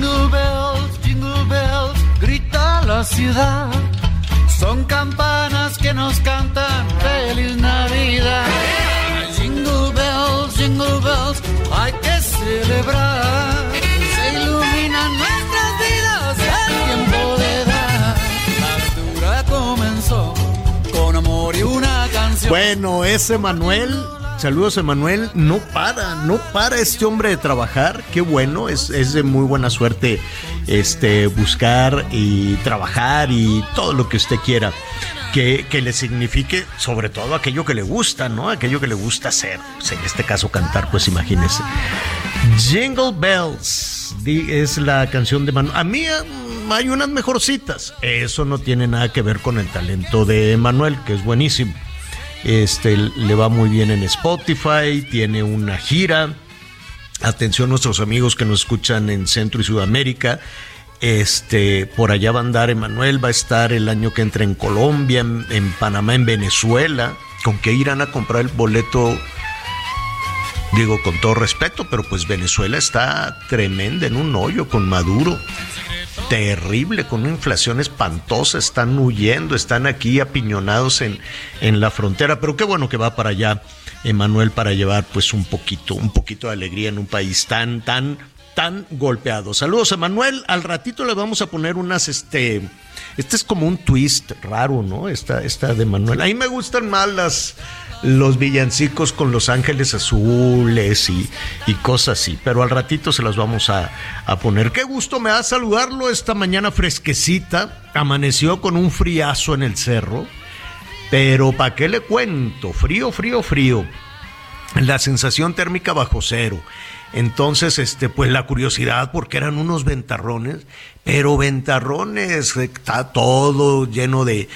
Jingle bells, jingle bells, grita la ciudad. Son campanas que nos cantan feliz Navidad. Jingle bells, jingle bells, hay que celebrar. Se iluminan nuestras vidas, el tiempo de dar. La aventura comenzó con amor y una canción. Bueno, ese Manuel, saludos Emanuel, no para, no para este hombre de trabajar, qué bueno, es, de muy buena suerte este, buscar y trabajar y todo lo que usted quiera. Que, le signifique sobre todo aquello que le gusta, ¿no? Aquello que le gusta hacer. Pues en este caso cantar, pues imagínese. Jingle Bells es la canción de Manuel. A mí mm, hay unas mejorcitas. Eso no tiene nada que ver con el talento de Manuel, que es buenísimo. Este le va muy bien en Spotify, tiene una gira. Atención nuestros amigos que nos escuchan en Centro y Sudamérica. Este, por allá va a andar Emanuel, va a estar el año que entra en Colombia, en, en Panamá, en Venezuela. ¿Con qué irán a comprar el boleto? Digo, con todo respeto, pero pues Venezuela está tremenda en un hoyo con Maduro. Terrible, con una inflación espantosa, están huyendo, están aquí apiñonados en, en la frontera, pero qué bueno que va para allá, Emanuel, para llevar pues un poquito, un poquito de alegría en un país tan, tan, tan golpeado. Saludos, Emanuel. Al ratito le vamos a poner unas, este, este es como un twist raro, ¿no? Esta, esta de Manuel. A mí me gustan más las, los villancicos con los ángeles azules y, y cosas así, pero al ratito se las vamos a, a poner. Qué gusto me da saludarlo esta mañana fresquecita. Amaneció con un friazo en el cerro, pero ¿para qué le cuento? Frío, frío, frío. La sensación térmica bajo cero. Entonces, este, pues la curiosidad, porque eran unos ventarrones, pero ventarrones, está todo lleno de,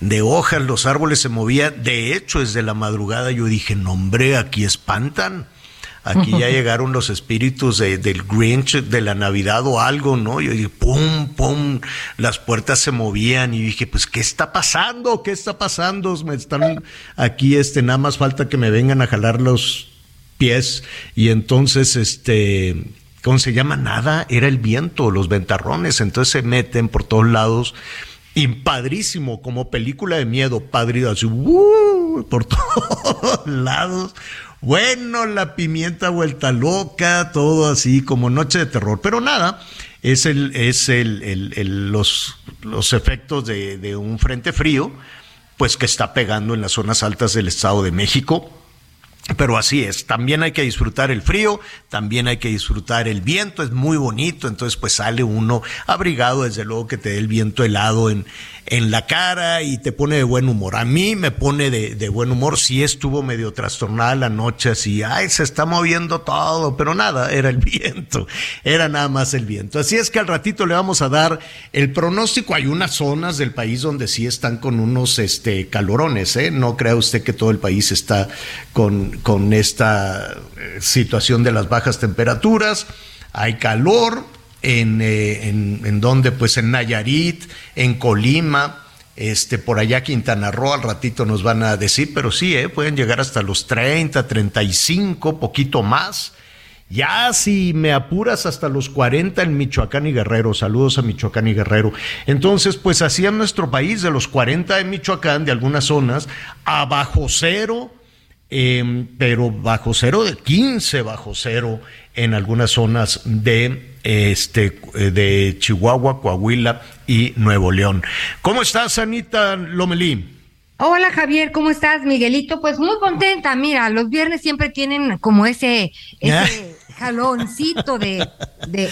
de hojas, los árboles se movían. De hecho, desde la madrugada yo dije, no hombre, aquí espantan. Aquí ya llegaron los espíritus de- del Grinch, de la Navidad o algo, ¿no? Yo dije, pum, pum, las puertas se movían y dije, pues, ¿qué está pasando? ¿Qué está pasando? Me están aquí, este, nada más falta que me vengan a jalar los pies y entonces, este, ¿cómo se llama? Nada, era el viento, los ventarrones, entonces se meten por todos lados. Y padrísimo, como película de miedo, padre, así, ¡uh! por todos lados. Bueno, la pimienta vuelta loca, todo así como noche de terror. Pero nada, es el, es el, los, los efectos de un frente frío, pues que está pegando en las zonas altas del Estado de México. Pero así es, también hay que disfrutar el frío, también hay que disfrutar el viento, es muy bonito, entonces pues sale uno abrigado, desde luego que te dé el viento helado en, en la cara y te pone de buen humor. A mí me pone de, de buen humor, sí estuvo medio trastornada la noche, así, ay, se está moviendo todo, pero nada, era el viento, era nada más el viento. Así es que al ratito le vamos a dar el pronóstico, hay unas zonas del país donde sí están con unos este, calorones, ¿eh? no crea usted que todo el país está con, con esta eh, situación de las bajas temperaturas, hay calor en, eh, en, en donde, pues en Nayarit, en Colima, este, por allá Quintana Roo, al ratito nos van a decir, pero sí, eh, pueden llegar hasta los 30, 35, poquito más. Ya si me apuras hasta los 40 en Michoacán y Guerrero, saludos a Michoacán y Guerrero. Entonces, pues así en nuestro país, de los 40 en Michoacán, de algunas zonas, a bajo cero, eh, pero bajo cero de 15 bajo cero en algunas zonas de este eh, de Chihuahua, Coahuila y Nuevo León. ¿Cómo estás, Anita Lomelí? Hola Javier, ¿cómo estás, Miguelito? Pues muy contenta, mira, los viernes siempre tienen como ese, ese jaloncito de, de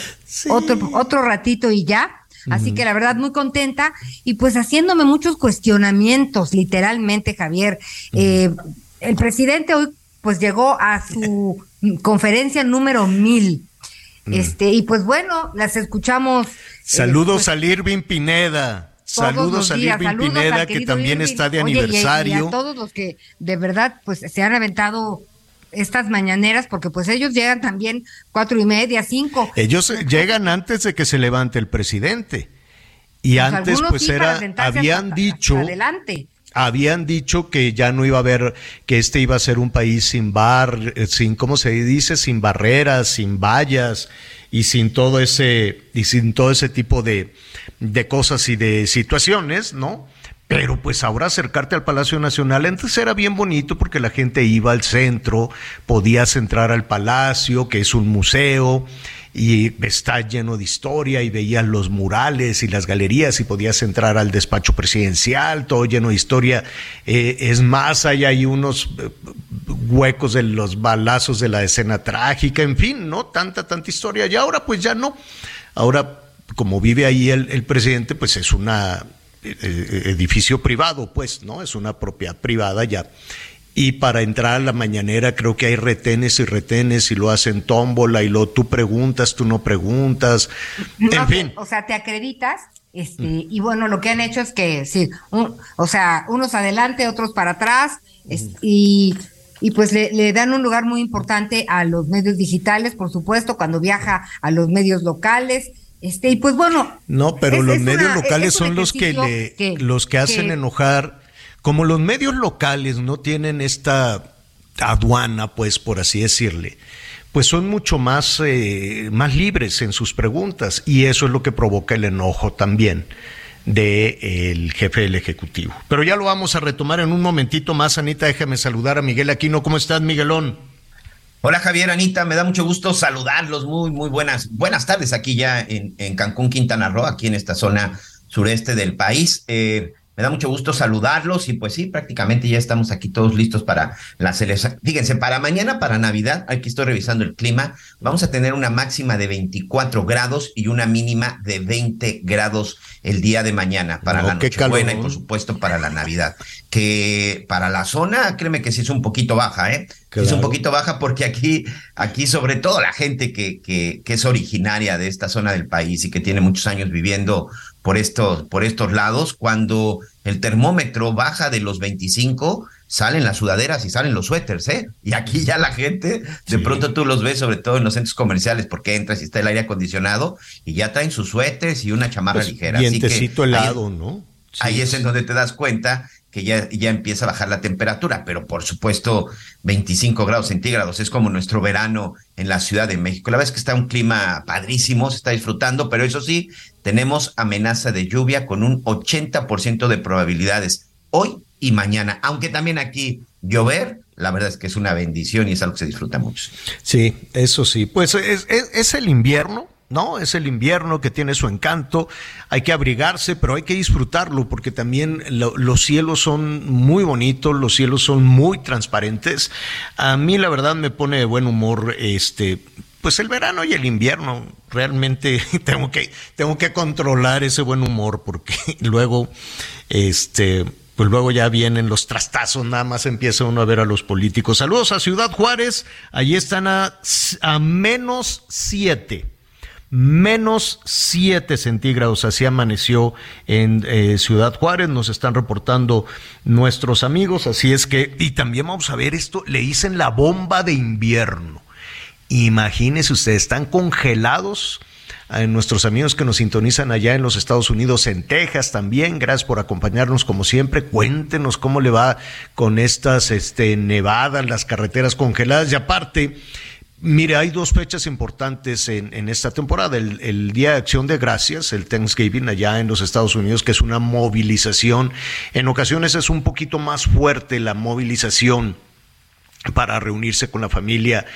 otro, otro ratito y ya. Así que la verdad muy contenta y pues haciéndome muchos cuestionamientos, literalmente, Javier. Eh, el presidente hoy pues llegó a su conferencia número mil. Este, y pues bueno, las escuchamos. Eh, Saludos pues, a Irving Pineda. Saludos a Irving Pineda, que también está de aniversario. y a todos los que de verdad pues se han aventado estas mañaneras, porque pues ellos llegan también cuatro y media, cinco. Ellos llegan antes de que se levante el presidente. Y Pues antes pues era, habían hasta- dicho, hasta adelante. Habían dicho que ya no iba a haber, que este iba a ser un país sin bar, eh, sin, ¿cómo se dice? Sin barreras, sin vallas y sin todo ese, y sin todo ese tipo de, de cosas y de situaciones, ¿no? Pero pues ahora acercarte al Palacio Nacional, antes era bien bonito porque la gente iba al centro, podías entrar al palacio, que es un museo, y está lleno de historia, y veías los murales y las galerías, y podías entrar al despacho presidencial, todo lleno de historia. Eh, es más, hay ahí unos eh, huecos de los balazos de la escena trágica, en fin, ¿no? Tanta, tanta historia. Y ahora pues ya no. Ahora, como vive ahí el, el presidente, pues es una eh, edificio privado, pues, ¿no? Es una propiedad privada ya. Y para entrar a la mañanera creo que hay retenes y retenes y lo hacen tómbola y lo tú preguntas, tú no preguntas. No, en fin. O sea, te acreditas. Este, y bueno, lo que han hecho es que, sí, un- o sea, unos adelante, otros para atrás, es- y, y pues le, le dan un lugar muy importante a los medios digitales, por supuesto, cuando viaja a los medios locales. Este, y pues bueno. No, pero es- los es medios una- locales son los que, le, los que hacen que- enojar. Como los medios locales no tienen esta aduana, pues, por así decirle, pues son mucho más, eh, más libres en sus preguntas y eso es lo que provoca el enojo también del jefe del Ejecutivo. Pero ya lo vamos a retomar en un momentito más, Anita, déjame saludar a Miguel Aquino. ¿Cómo estás, Miguelón? Hola Javier, Anita, me da mucho gusto saludarlos. Muy, muy buenas, buenas tardes aquí ya en, en Cancún, Quintana Roo, aquí en esta zona sureste del país. Eh, me da mucho gusto saludarlos y pues sí, prácticamente ya estamos aquí todos listos para la celebración. Fíjense, para mañana, para Navidad, aquí estoy revisando el clima, vamos a tener una máxima de 24 grados y una mínima de 20 grados el día de mañana para No, la Nochebuena y por supuesto para la Navidad. Que para la zona, créeme que sí es un poquito baja, ¿eh? Sí Es un Claro. poquito baja porque aquí, aquí sobre todo la gente que, que, que es originaria de esta zona del país y que tiene muchos años viviendo por estos, por estos lados, cuando el termómetro baja de los 25, salen las sudaderas y salen los suéteres, ¿eh? Y aquí ya la gente, de Sí. pronto tú los ves, sobre todo en los centros comerciales, porque entras y está el aire acondicionado, y ya traen sus suéteres y una chamarra Pues, ligera. Así que ahí- helado, ¿no? Sí, Ahí es en donde te das cuenta que ya, ya empieza a bajar la temperatura, pero por supuesto 25 grados centígrados es como nuestro verano en la Ciudad de México. La verdad es que está un clima padrísimo, se está disfrutando, pero eso sí, tenemos amenaza de lluvia con un 80% de probabilidades hoy y mañana, aunque también aquí llover, la verdad es que es una bendición y es algo que se disfruta mucho. Sí, eso sí. Pues es, es- es el invierno, ¿no? Es el invierno que tiene su encanto. Hay que abrigarse, pero hay que disfrutarlo porque también lo- los cielos son muy bonitos, los cielos son muy transparentes. A mí la verdad me pone de buen humor este pues el verano y el invierno. Realmente tengo que tengo que controlar ese buen humor porque luego este pues luego ya vienen los trastazos, nada más empieza uno a ver a los políticos. Saludos a Ciudad Juárez, allí están a menos siete. Menos 7 centígrados, así amaneció en eh, Ciudad Juárez, nos están reportando nuestros amigos, así es que, y también vamos a ver esto, le dicen la bomba de invierno. Imagínense ustedes, están congelados a nuestros amigos que nos sintonizan allá en los Estados Unidos, en Texas también. Gracias por acompañarnos como siempre. Cuéntenos cómo le va con estas este, nevadas, las carreteras congeladas. Y aparte, mire, hay dos fechas importantes en, esta temporada. El, Día de Acción de Gracias, el Thanksgiving allá en los Estados Unidos, que es una movilización. En ocasiones es un poquito más fuerte la movilización para reunirse con la familia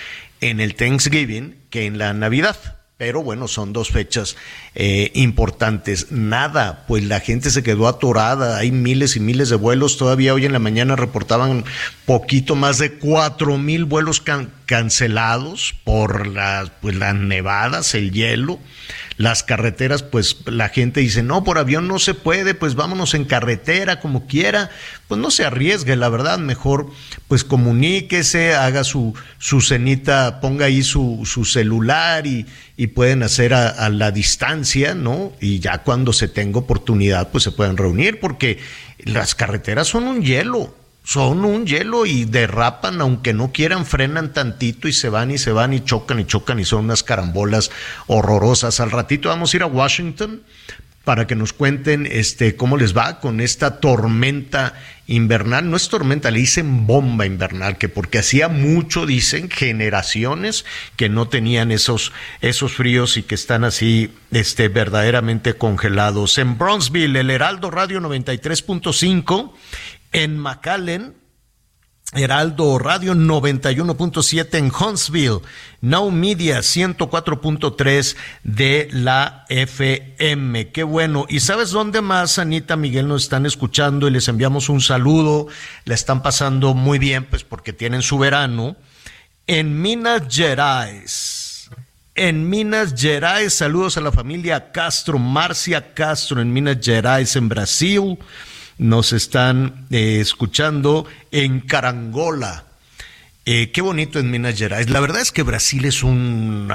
en el Thanksgiving que en la Navidad. Pero bueno, son dos fechas eh, importantes. Nada, pues la gente se quedó atorada. Hay miles y miles de vuelos. Todavía hoy en la mañana reportaban poquito más de cuatro mil vuelos cancelados por las, pues, las nevadas, el hielo las carreteras, pues la gente dice, no, por avión no se puede, pues vámonos en carretera como quiera, pues no se arriesgue, la verdad, mejor pues comuníquese, haga su, su cenita, ponga ahí su, su celular y, y pueden hacer a, a, la distancia, ¿no? Y ya cuando se tenga oportunidad, pues se pueden reunir, porque las carreteras son un hielo son un hielo y derrapan, aunque no quieran, frenan tantito y se van y se van y chocan y chocan y son unas carambolas horrorosas. Al ratito vamos a ir a Washington para que nos cuenten este cómo les va con esta tormenta invernal. No es tormenta, le dicen bomba invernal, que porque hacía mucho, dicen, generaciones que no tenían esos, esos fríos y que están así este, verdaderamente congelados. En Bronzeville, el Heraldo Radio 93.5 en McAllen, Heraldo Radio 91.7 en Huntsville, Now Media 104.3 de la FM. Qué bueno. ¿Y sabes dónde más, Anita Miguel, nos están escuchando y les enviamos un saludo? La están pasando muy bien, pues porque tienen su verano. En Minas Gerais. En Minas Gerais, saludos a la familia Castro, Marcia Castro en Minas Gerais, en Brasil nos están eh, escuchando en Carangola. Eh, qué bonito en Minas Gerais. La verdad es que Brasil es un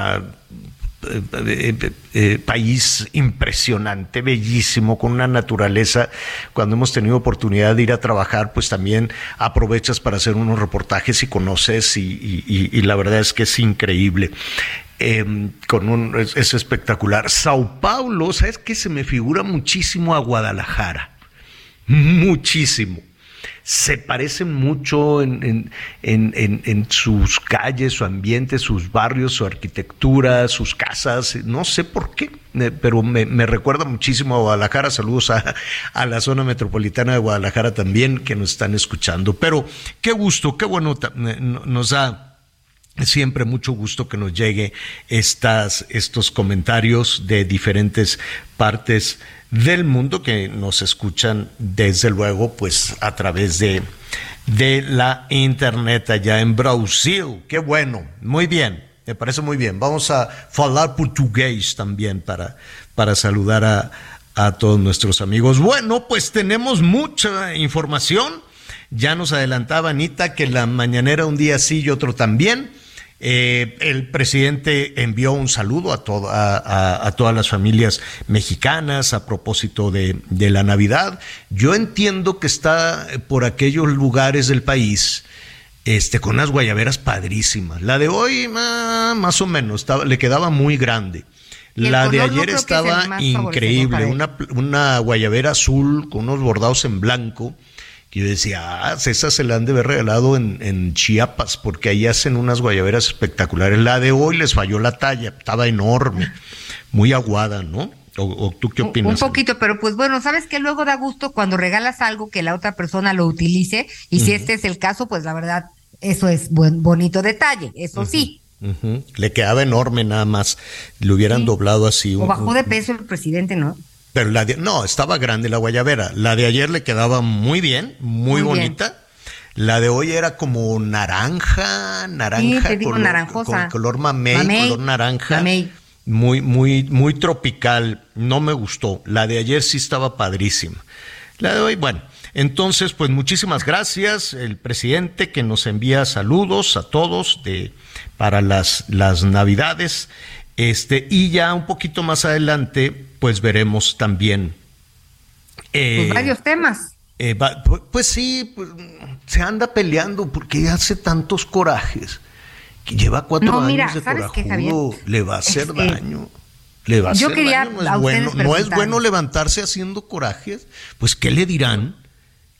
eh, país impresionante, bellísimo, con una naturaleza. Cuando hemos tenido oportunidad de ir a trabajar, pues también aprovechas para hacer unos reportajes y conoces y, la verdad es que es increíble. Em, con un, es, es espectacular. Sao Paulo, ¿sabes qué? Se me figura muchísimo a Guadalajara muchísimo. Se parecen mucho en, sus calles, su ambiente, sus barrios, su arquitectura, sus casas, no sé por qué, eh, pero me, recuerda muchísimo a Guadalajara. Saludos a, a, la zona metropolitana de Guadalajara también que nos están escuchando. Pero qué gusto, qué bueno eh, nos da siempre mucho gusto que nos llegue estas, estos comentarios de diferentes partes del mundo que nos escuchan desde luego pues a través de, de la internet allá en Brasil. Qué bueno, muy bien, me parece muy bien. Vamos a hablar portugués también para, para saludar a, a todos nuestros amigos. Bueno, pues tenemos mucha información. Ya nos adelantaba Anita que la mañanera un día sí y otro también. Eh, el presidente envió un saludo a, a, todas las familias mexicanas a propósito de, la Navidad. Yo entiendo que está por aquellos lugares del país este, con unas guayaberas padrísimas. La de hoy, más o menos, le quedaba muy grande. La de ayer estaba increíble, una, una guayabera azul con unos bordados en blanco y yo decía, ah, esa se la han de haber regalado en, Chiapas, porque ahí hacen unas guayaberas espectaculares. La de hoy les falló la talla, estaba enorme, muy aguada, ¿no? ¿O, tú qué opinas? Un poquito, pero pues bueno, ¿sabes que Luego da gusto cuando regalas algo que la otra persona lo utilice, y si este es el caso, pues la verdad, eso es buen, bonito detalle, eso sí. Le quedaba enorme nada más, le hubieran doblado así. O bajó de peso el presidente, ¿no? Pero la de, no, estaba grande la guayabera. La de ayer le quedaba muy bien, muy, bonita. La de hoy era como naranja, naranja, color, color mamey, color naranja. Muy, muy, muy tropical. No me gustó. La de ayer sí estaba padrísima. La de hoy, bueno. Entonces, pues muchísimas gracias, el presidente que nos envía saludos a todos de, para las, las navidades. Este, y ya un poquito más adelante, pues veremos también. Eh, pues varios temas. Eh, pues, sí, pues, se anda peleando porque hace tantos corajes. Que lleva cuatro años de corajudo, le va a hacer este, daño. Le va a hacer daño. No es, bueno, no es bueno levantarse haciendo corajes. Pues, ¿qué le dirán?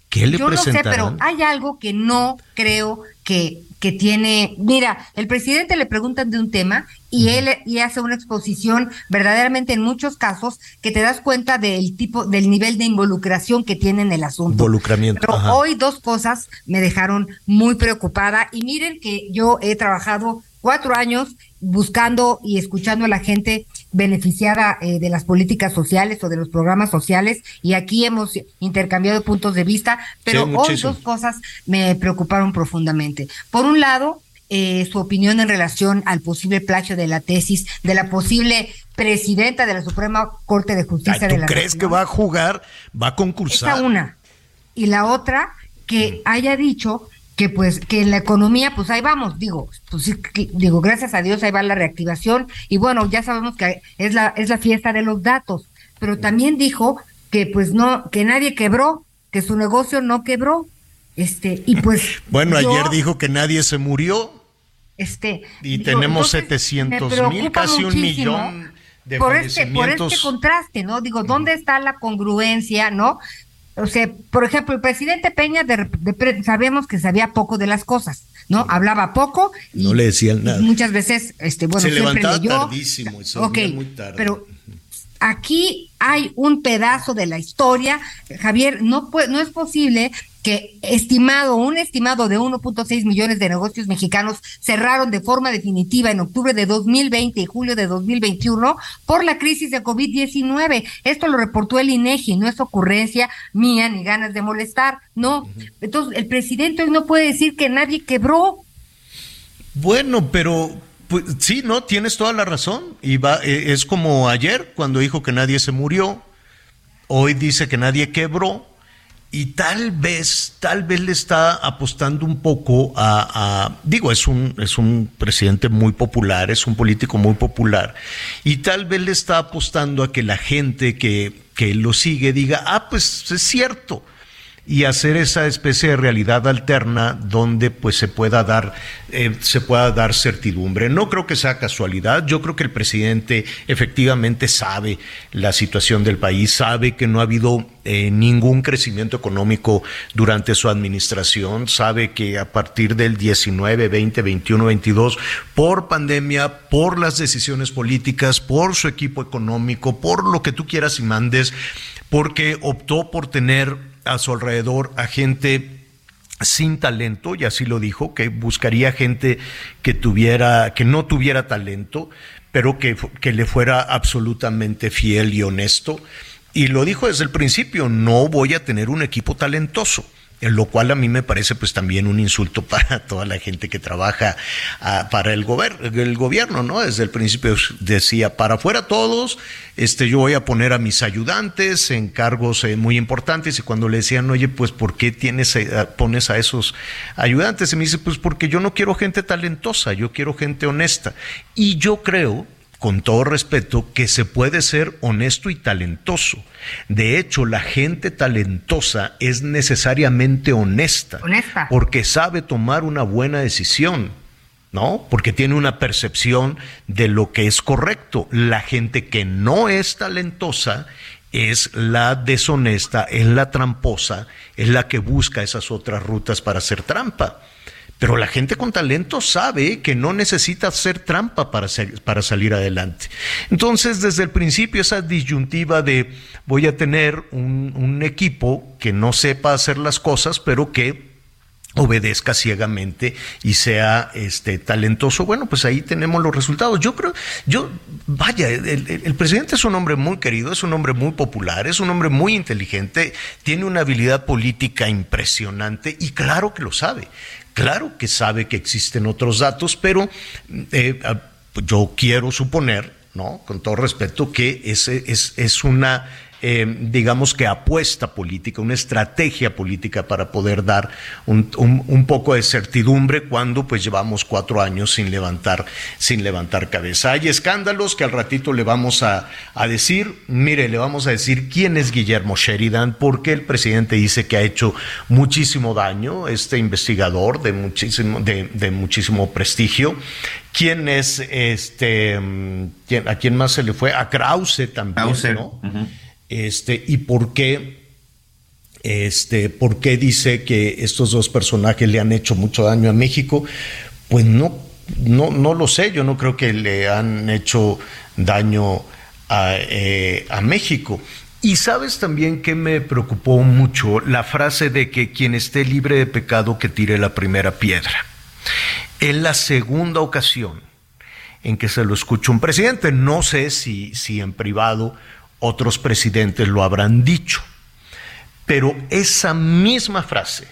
¿Qué le Yo no sé, pero hay algo que no creo que que tiene, mira, el presidente le preguntan de un tema y él y hace una exposición verdaderamente en muchos casos que te das cuenta del tipo, del nivel de involucración que tiene en el asunto. Involucramiento. Pero hoy dos cosas me dejaron muy preocupada y miren que yo he trabajado cuatro años buscando y escuchando a la gente beneficiada eh, de las políticas sociales o de los programas sociales y aquí hemos intercambiado puntos de vista, pero hoy dos cosas me preocuparon profundamente. Por un lado, eh, su opinión en relación al posible plagio de la tesis de la posible presidenta de la Suprema Corte de Justicia ¿tú de la crees que va a jugar, va a concursar? Esa una. Y la otra, que haya dicho que pues que en la economía pues ahí vamos digo pues sí, digo gracias a Dios ahí va la reactivación y bueno ya sabemos que es la es la fiesta de los datos pero también dijo que pues no que nadie quebró que su negocio no quebró este y pues bueno ayer dijo que nadie se murió. Este y tenemos 700 mil casi un millón de por este por este contraste no digo dónde está la congruencia no o sea, por ejemplo, el presidente Peña de, sabemos que sabía poco de las cosas, ¿no? Hablaba poco y no le decían nada. Muchas veces, este, bueno, se siempre levantaba leyó. tardísimo, y muy tarde. Pero aquí hay un pedazo de la historia, Javier, no es posible que estimado, un estimado de 1.6 millones de negocios mexicanos cerraron de forma definitiva en octubre de 2020 y julio de 2021 por la crisis de COVID-19. Esto lo reportó el INEGI, no es ocurrencia mía ni ganas de molestar, no. Entonces, el presidente hoy no puede decir que nadie quebró. Bueno, pero pues, sí, no, tienes toda la razón. Y va, e, es como ayer cuando dijo que nadie se murió, hoy dice que nadie quebró. Y tal vez, tal vez le está apostando un poco a, digo, es un, es un presidente muy popular, es un político muy popular, y tal vez le está apostando a que la gente que, que lo sigue diga, ah, pues es cierto, y hacer esa especie de realidad alterna donde pues se pueda dar eh, se pueda dar certidumbre. No creo que sea casualidad. Yo creo que el presidente efectivamente sabe la situación del país, sabe que no ha habido eh, ningún crecimiento económico durante su administración, sabe que a partir del 19, 20, 21, 22, por pandemia, por las decisiones políticas, por su equipo económico, por lo que tú quieras y mandes, porque optó por tener a su alrededor a gente sin talento, y así lo dijo, que buscaría gente que tuviera, que no tuviera talento, pero que, que le fuera absolutamente fiel y honesto. Y lo dijo desde el principio, no voy a tener un equipo talentoso lo cual a mí me parece pues también un insulto para toda la gente que trabaja ah, para el, el gobierno, ¿no? Desde el principio decía, para afuera todos, este, yo voy a poner a mis ayudantes en cargos eh, muy importantes y cuando le decían, oye, pues ¿por qué tienes, eh, pones a esos ayudantes? Y me dice, pues porque yo no quiero gente talentosa, yo quiero gente honesta. Y yo creo con todo respeto, que se puede ser honesto y talentoso. De hecho, la gente talentosa es necesariamente honesta, honesta. porque sabe tomar una buena decisión. ¿no? Porque tiene una percepción de lo que es correcto. La gente que no es talentosa es la deshonesta, es la tramposa, es la que busca esas otras rutas para hacer trampa. Pero la gente con talento sabe que no necesita hacer trampa para, para salir adelante. Entonces, desde el principio, esa disyuntiva de voy a tener un, equipo que no sepa hacer las cosas, pero que obedezca ciegamente y sea este talentoso, bueno, pues ahí tenemos los resultados. Yo creo, yo, vaya, el, presidente es un hombre muy querido, es un hombre muy popular, es un hombre muy inteligente, tiene una habilidad política impresionante y claro que lo sabe. Claro que sabe que existen otros datos, pero eh, ah, yo quiero suponer, ¿no? Con todo respeto, que ese es, es una eh, digamos que apuesta política, una estrategia política para poder dar un, un, poco de certidumbre cuando pues llevamos cuatro años sin levantar, sin levantar cabeza. Hay escándalos que al ratito le vamos a, a decir, mire, le vamos a decir quién es Guillermo Sheridan, porque el presidente dice que ha hecho muchísimo daño, este investigador de muchísimo, de, de muchísimo prestigio. ¿Quién es este? ¿A quién más se le fue? A Krause también, Krause. ¿no? Este, y por qué, este, por qué dice que estos dos personajes le han hecho mucho daño a México, pues no, no, no lo sé, yo no creo que le han hecho daño a, eh, a México. Y sabes también que me preocupó mucho la frase de que quien esté libre de pecado que tire la primera piedra. En la segunda ocasión en que se lo escucha un presidente, no sé si, si en privado otros presidentes lo habrán dicho. Pero esa misma frase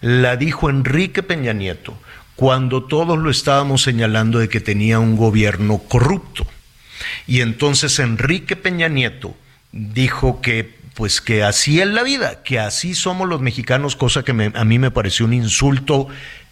la dijo Enrique Peña Nieto cuando todos lo estábamos señalando de que tenía un gobierno corrupto. Y entonces Enrique Peña Nieto dijo que pues que así es la vida, que así somos los mexicanos, cosa que a mí me pareció un insulto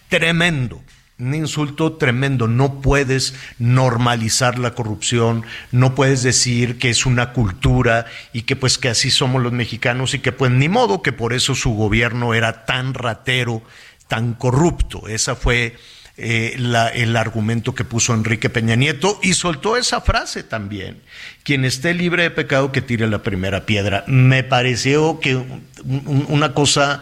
tremendo un insulto tremendo. No puedes normalizar la corrupción, no puedes decir que es una cultura y que pues que así somos los mexicanos y que pues ni modo que por eso su gobierno era tan ratero, tan corrupto. Esa fue eh, el argumento que puso Enrique Peña Nieto y soltó esa frase también. Quien esté libre de pecado que tire la primera piedra. Me pareció que una cosa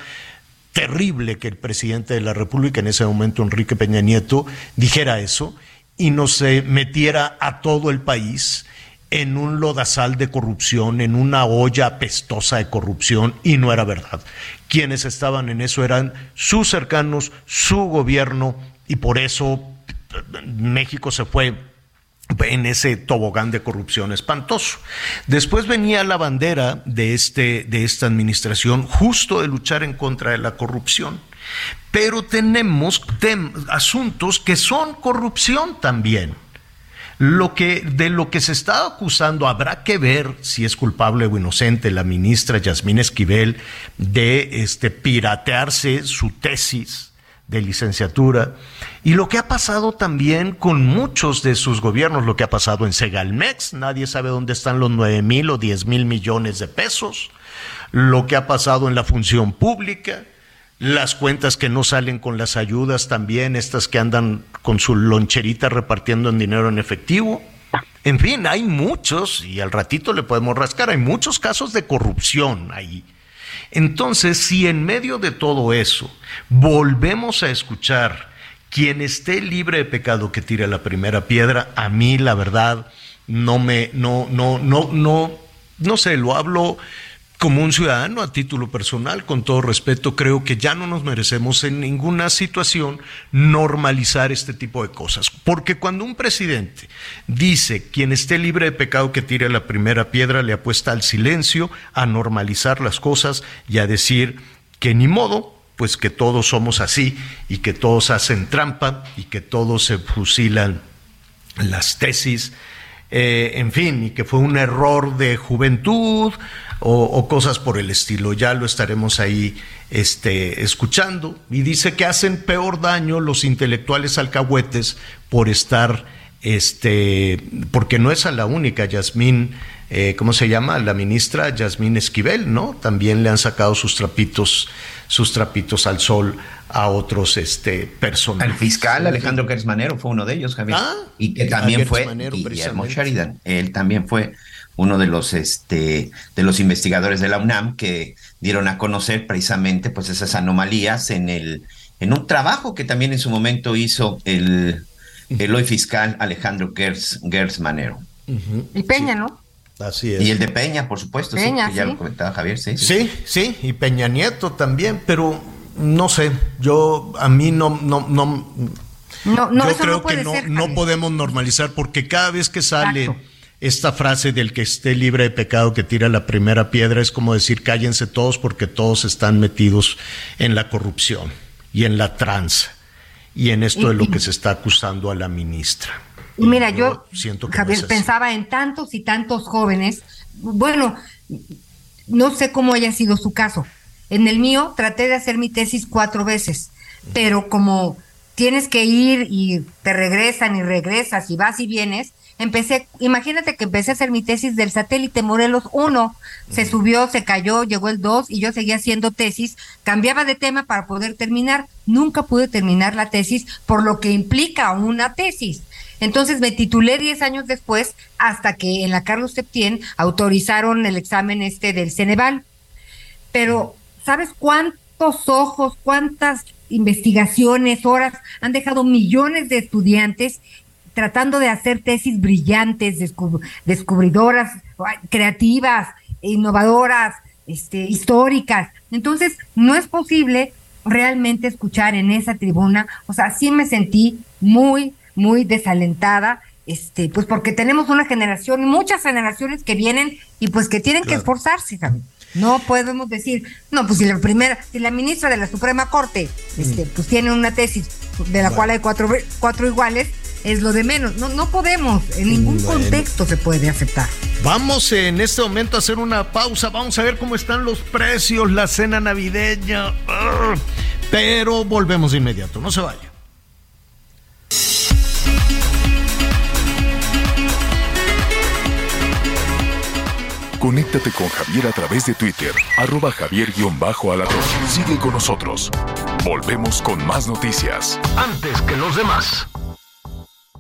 terrible que el presidente de la República, en ese momento Enrique Peña Nieto, dijera eso y no se metiera a todo el país en un lodazal de corrupción, en una olla apestosa de corrupción, y no era verdad. Quienes estaban en eso eran sus cercanos, su gobierno, y por eso México se fue en ese tobogán de corrupción espantoso. Después venía la bandera de, este, de esta administración justo de luchar en contra de la corrupción. Pero tenemos asuntos que son corrupción también. Lo que, de lo que se está acusando habrá que ver si es culpable o inocente la ministra Yasmín Esquivel de este, piratearse su tesis de licenciatura y lo que ha pasado también con muchos de sus gobiernos, lo que ha pasado en Segalmex, nadie sabe dónde están los 9 mil o 10 mil millones de pesos, lo que ha pasado en la función pública, las cuentas que no salen con las ayudas también, estas que andan con su loncherita repartiendo en dinero en efectivo. En fin, hay muchos, y al ratito le podemos rascar, hay muchos casos de corrupción ahí entonces, si en medio de todo eso volvemos a escuchar quien esté libre de pecado que tire la primera piedra, a mí la verdad no me, no, no, no, no, no sé, lo hablo como un ciudadano a título personal, con todo respeto, creo que ya no nos merecemos en ninguna situación normalizar este tipo de cosas. Porque cuando un presidente dice, quien esté libre de pecado que tire la primera piedra, le apuesta al silencio, a normalizar las cosas y a decir que ni modo, pues que todos somos así y que todos hacen trampa y que todos se fusilan las tesis, eh, en fin, y que fue un error de juventud o, cosas por el estilo. Ya lo estaremos ahí este, escuchando. Y dice que hacen peor daño los intelectuales alcahuetes por estar, este, porque no es a la única, Yasmín, eh, ¿cómo se llama? La ministra Yasmín Esquivel, ¿no? También le han sacado sus trapitos, sus trapitos al sol a otros este, personajes. El fiscal Alejandro Gersmanero fue uno de ellos, Javier. Ah, y que también fue Guillermo Sheridan. Él también fue uno de los, este, de los investigadores de la UNAM que dieron a conocer precisamente pues esas anomalías en, el, en un trabajo que también en su momento hizo el, el hoy fiscal Alejandro Gers, Manero. Y Peña, ¿no? Así es. Y el de Peña, por supuesto, Peña, ya lo comentaba Javier, sí. Sí, sí, y Peña Nieto también, pero no sé, yo a mí no, no, no, no, no yo creo que no, no podemos normalizar porque cada vez que sale esta frase del que esté libre de pecado que tira la primera piedra es como decir cállense todos porque todos están metidos en la corrupción y en la tranza y en esto de lo que se está acusando a la ministra. Y mira, yo, siento Javier, pensaba en tantos y tantos jóvenes, bueno, no sé cómo haya sido su caso. En el mío traté de hacer mi tesis cuatro veces, pero como tienes que ir y te regresan y regresas y vas y vienes, empecé, imagínate que empecé a hacer mi tesis del satélite Morelos 1, se subió, se cayó, llegó el 2 y yo seguía haciendo tesis, cambiaba de tema para poder terminar, nunca pude terminar la tesis por lo que implica una tesis. Entonces me titulé 10 años después hasta que en la Carlos Septién autorizaron el examen este del Ceneval. Pero, ¿sabes cuántos ojos, cuántas investigaciones, horas han dejado millones de estudiantes tratando de hacer tesis brillantes, descubridoras, creativas, innovadoras, este, históricas. Entonces, no es posible realmente escuchar en esa tribuna, o sea, sí me sentí muy, muy desalentada, este, pues porque tenemos una generación, muchas generaciones que vienen y pues que tienen que esforzarse, No podemos decir, no, pues si la primera, si la ministra de la Suprema Corte, este, pues tiene una tesis de la cual hay cuatro, cuatro iguales, es lo de menos. No, no podemos, en ningún contexto se puede aceptar. Vamos en este momento a hacer una pausa, vamos a ver cómo están los precios, la cena navideña, pero volvemos de inmediato, no se vaya. Conéctate con Javier a través de Twitter, arroba javier-alatón. Sigue con nosotros. Volvemos con más noticias. Antes que los demás.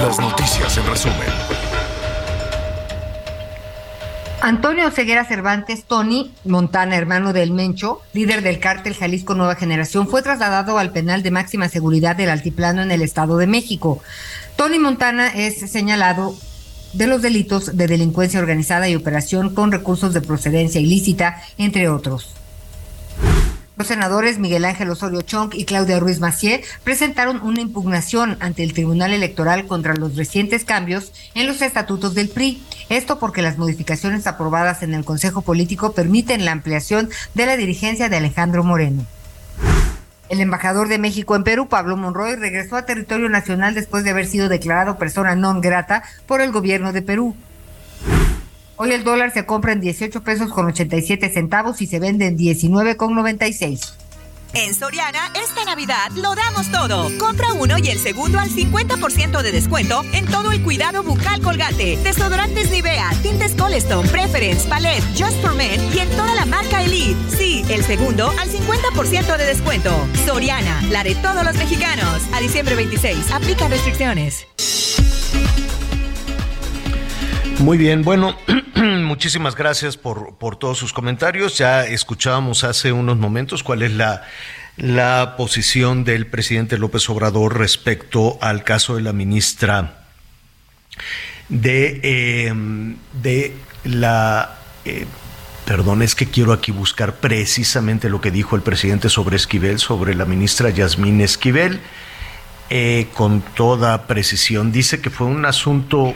Las noticias en resumen. Antonio Ceguera Cervantes, Tony Montana, hermano del Mencho, líder del cártel Jalisco Nueva Generación, fue trasladado al penal de máxima seguridad del Altiplano en el Estado de México. Tony Montana es señalado de los delitos de delincuencia organizada y operación con recursos de procedencia ilícita, entre otros. Los senadores Miguel Ángel Osorio Chong y Claudia Ruiz Macié presentaron una impugnación ante el Tribunal Electoral contra los recientes cambios en los estatutos del PRI. Esto porque las modificaciones aprobadas en el Consejo Político permiten la ampliación de la dirigencia de Alejandro Moreno. El embajador de México en Perú, Pablo Monroy, regresó a territorio nacional después de haber sido declarado persona non grata por el gobierno de Perú. Hoy el dólar se compra en 18 pesos con 87 centavos y se vende en 19 con 96. En Soriana, esta Navidad lo damos todo. Compra uno y el segundo al 50% de descuento en todo el cuidado bucal colgate, desodorantes Nivea, tintes Colestone, Preference, Palette, Just for Men y en toda la marca Elite. Sí, el segundo al 50% de descuento. Soriana, la de todos los mexicanos. A diciembre 26, aplica restricciones. Muy bien, bueno, muchísimas gracias por, por todos sus comentarios. Ya escuchábamos hace unos momentos cuál es la, la posición del presidente López Obrador respecto al caso de la ministra de, eh, de la... Eh, perdón, es que quiero aquí buscar precisamente lo que dijo el presidente sobre Esquivel, sobre la ministra Yasmín Esquivel, eh, con toda precisión. Dice que fue un asunto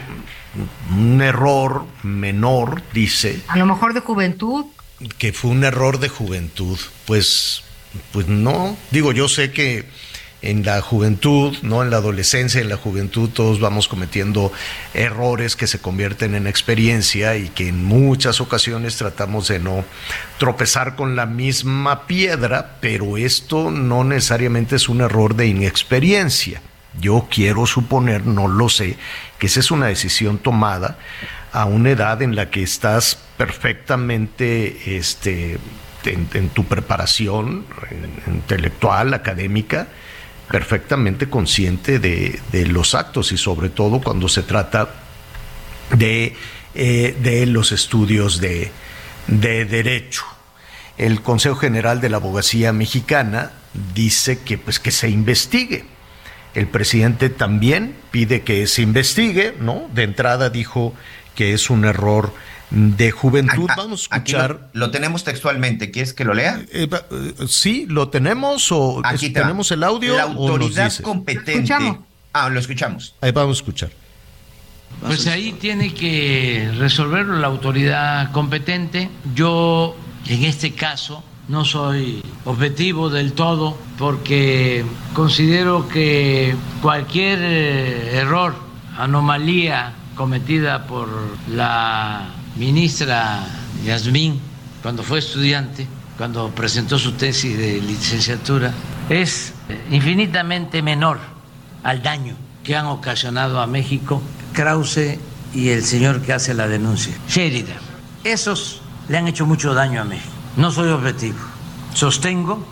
un error menor, dice. A lo mejor de juventud. Que fue un error de juventud. Pues, pues no. Digo, yo sé que en la juventud, no en la adolescencia, en la juventud todos vamos cometiendo errores que se convierten en experiencia y que en muchas ocasiones tratamos de no tropezar con la misma piedra, pero esto no necesariamente es un error de inexperiencia. Yo quiero suponer, no lo sé, que esa es una decisión tomada a una edad en la que estás perfectamente este, en, tu preparación intelectual, académica, perfectamente consciente de, los actos y sobre todo cuando se trata de, eh, de los estudios de, de derecho. El Consejo General de la Abogacía Mexicana dice que, pues, que se investigue el presidente también pide que se investigue, ¿no? De entrada dijo que es un error de juventud. Vamos a escuchar. Lo, tenemos textualmente. ¿Quieres que lo lea? Eh, eh, sí, lo tenemos o Aquí tenemos el audio. La autoridad competente. Ah, lo escuchamos. Ahí vamos a escuchar. Pues ahí tiene que resolverlo la autoridad competente. Yo, en este caso, no soy objetivo del todo porque considero que cualquier eh, error, anomalía cometida por la ministra Yasmín cuando fue estudiante, cuando presentó su tesis de licenciatura, es infinitamente menor al daño que han ocasionado a México Krause y el señor que hace la denuncia, Sheridan. Esos le han hecho mucho daño a México. No soy objetivo. Sostengo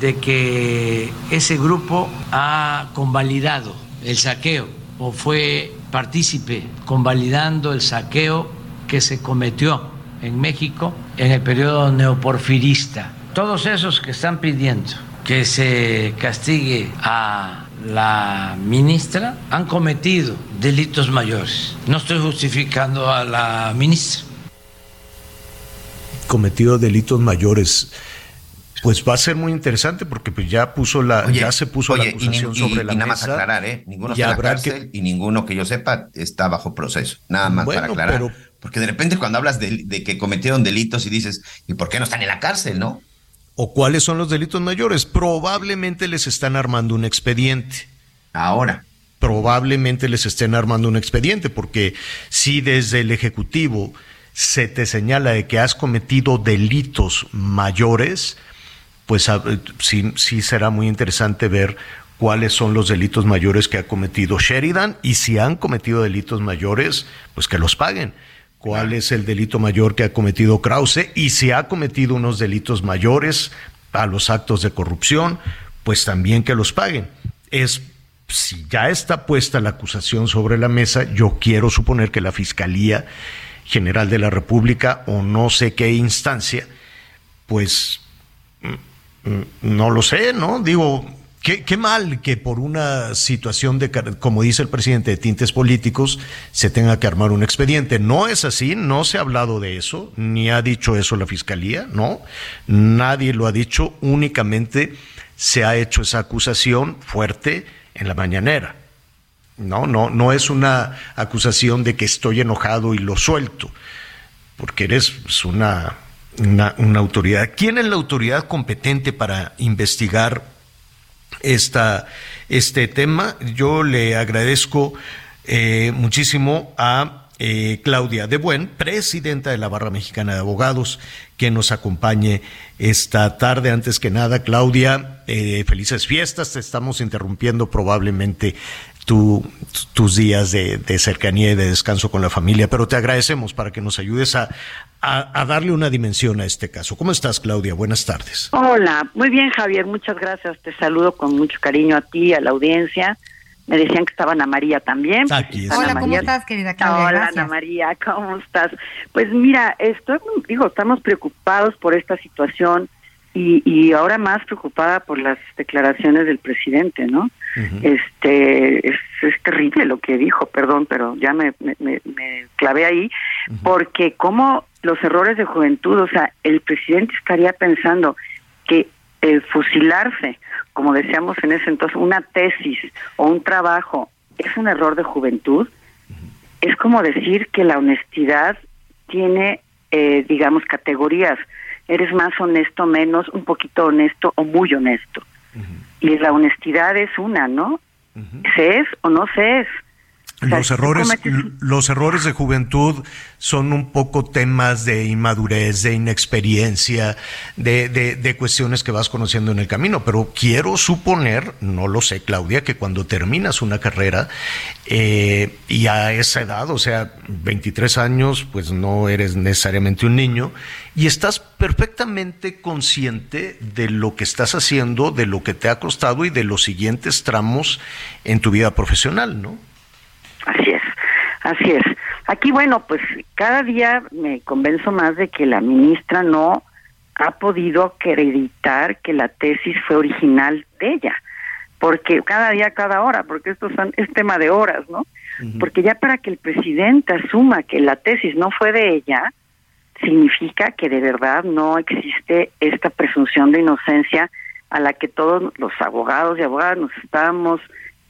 de que ese grupo ha convalidado el saqueo o fue partícipe convalidando el saqueo que se cometió en México en el periodo neoporfirista. Todos esos que están pidiendo que se castigue a la ministra han cometido delitos mayores. No estoy justificando a la ministra. Cometido delitos mayores. Pues va a ser muy interesante porque pues ya puso la ya se puso la acusación sobre la y nada más aclarar, ¿eh? Ninguno está en la cárcel y ninguno que yo sepa está bajo proceso. Nada más para aclarar. Porque de repente cuando hablas de, de, que cometieron delitos y dices, ¿y por qué no están en la cárcel, no? ¿O cuáles son los delitos mayores? Probablemente les están armando un expediente. Ahora. Probablemente les estén armando un expediente, porque si desde el Ejecutivo se te señala de que has cometido delitos mayores, pues sí, sí será muy interesante ver cuáles son los delitos mayores que ha cometido Sheridan y si han cometido delitos mayores, pues que los paguen. Cuál es el delito mayor que ha cometido Krause y si ha cometido unos delitos mayores a los actos de corrupción, pues también que los paguen. Es si ya está puesta la acusación sobre la mesa, yo quiero suponer que la Fiscalía General de la República o no sé qué instancia, pues mm, mm, no lo sé, ¿no? Digo, Qué, mal que por una situación de, como dice el presidente, de tintes políticos, se tenga que armar un expediente. No es así, no se ha hablado de eso, ni ha dicho eso la Fiscalía, no. Nadie lo ha dicho, únicamente se ha hecho esa acusación fuerte en la mañanera. No, no, no es una acusación de que estoy enojado y lo suelto, porque eres pues, una, una, autoridad. ¿Quién es la autoridad competente para investigar esta, este tema. Yo le agradezco eh, muchísimo a eh, Claudia De Buen, presidenta de la Barra Mexicana de Abogados, que nos acompañe esta tarde. Antes que nada, Claudia, eh, felices fiestas. Te estamos interrumpiendo probablemente tus días de, cercanía y de descanso con la familia, pero te agradecemos para que nos ayudes a, a, darle una dimensión a este caso. ¿Cómo estás, Claudia? Buenas tardes. Hola, muy bien, Javier, muchas gracias. Te saludo con mucho cariño a ti, a la audiencia. Me decían que estaba Ana María también. Hola, ¿cómo estás, querida Claudia? Hola, Ana María, ¿cómo estás? Pues mira, estoy, digo, estamos preocupados por esta situación y, y ahora más preocupada por las declaraciones del presidente, ¿no? Este es, terrible lo que dijo, perdón, pero ya me, me, clavé ahí, porque como los errores de juventud, o sea, el presidente estaría pensando que el fusilarse, como decíamos en ese entonces, una tesis o un trabajo es un error de juventud, es como decir que la honestidad tiene, eh, digamos, categorías. Eres más honesto, menos, un poquito honesto o muy honesto y la honestidad es una, ¿no? ¿Se es o no se es? Los errores, los errores de juventud son un poco temas de inmadurez, de inexperiencia, de, de, cuestiones que vas conociendo en el camino. Pero quiero suponer, no lo sé, Claudia, que cuando terminas una carrera eh, y a esa edad, o sea, 23 años, pues no eres necesariamente un niño y estás perfectamente consciente de lo que estás haciendo, de lo que te ha costado y de los siguientes tramos en tu vida profesional, ¿no? Así es, así es. Aquí, bueno, pues cada día me convenzo más de que la ministra no ha podido acreditar que la tesis fue original de ella, porque cada día, cada hora, porque esto es tema de horas, ¿no? Porque ya para que el presidente asuma que la tesis no fue de ella, significa que de verdad no existe esta presunción de inocencia a la que todos los abogados y abogadas nos estábamos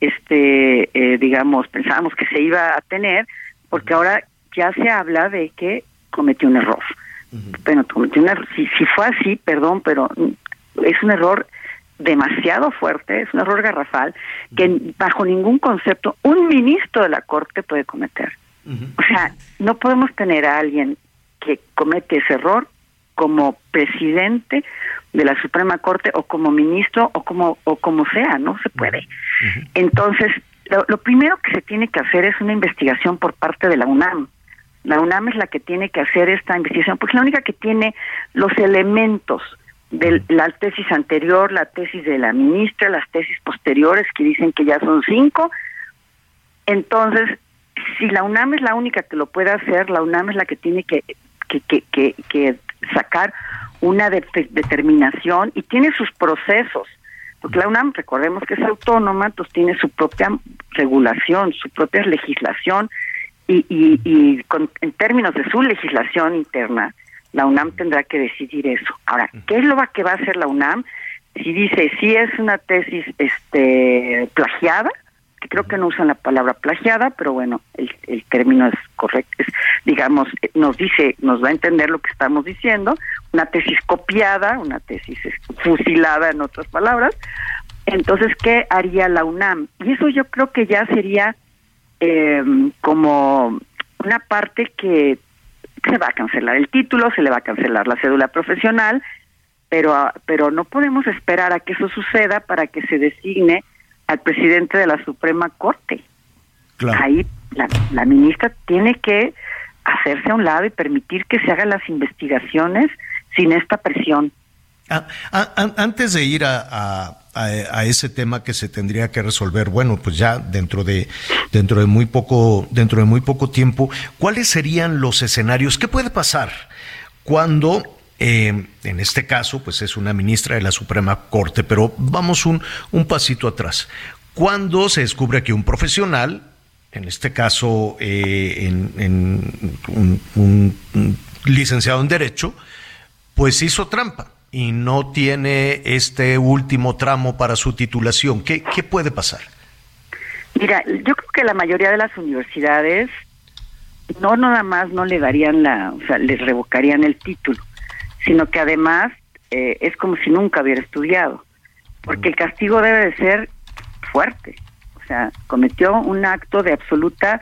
este, eh, digamos, pensábamos que se iba a tener, porque ahora ya se habla de que cometió un error. Bueno, cometió un error. Si, si fue así, perdón, pero es un error demasiado fuerte, es un error garrafal que bajo ningún concepto un ministro de la Corte puede cometer. O sea, no podemos tener a alguien que comete ese error como presidente de la Suprema Corte o como ministro o como o como sea, no se puede. Entonces, lo, primero que se tiene que hacer es una investigación por parte de la UNAM. La UNAM es la que tiene que hacer esta investigación, porque es la única que tiene los elementos de la tesis anterior, la tesis de la ministra, las tesis posteriores que dicen que ya son cinco. Entonces, si la UNAM es la única que lo puede hacer, la UNAM es la que tiene que, que, que, que, sacar una determinación y tiene sus procesos. Porque la UNAM, recordemos que es autónoma, entonces tiene su propia regulación, su propia legislación y, y, y con, en términos de su legislación interna, la UNAM tendrá que decidir eso. Ahora, ¿qué es lo que va a hacer la UNAM? Si dice si es una tesis este plagiada, que creo que no usan la palabra plagiada, pero bueno, el, el término es correcto, es, digamos, nos dice, nos va a entender lo que estamos diciendo, una tesis copiada, una tesis fusilada en otras palabras. Entonces, ¿qué haría la UNAM? Y eso yo creo que ya sería eh, como una parte que se va a cancelar el título, se le va a cancelar la cédula profesional, pero, ah, pero no podemos esperar a que eso suceda para que se designe al presidente de la Suprema Corte. Ahí la, la ministra tiene que hacerse a un lado y permitir que se hagan las investigaciones sin esta presión. Ah, ah, antes de ir a, a, ese tema que se tendría que resolver, bueno, pues ya dentro de dentro de muy poco dentro de muy poco tiempo, ¿cuáles serían los escenarios? ¿Qué puede pasar cuando eh, en este caso, pues es una ministra de la Suprema Corte, pero vamos un, un pasito atrás. Cuando se descubre que un profesional, en este caso eh, en, un licenciado en Derecho, pues hizo trampa y no tiene este último tramo para su titulación. ¿Qué, qué puede pasar? Mira, yo creo que la mayoría de las universidades no nada más no le darían la, o sea, les revocarían el título, sino que además eh, es como si nunca hubiera estudiado, porque el castigo debe de ser fuerte, o sea, cometió un acto de absoluta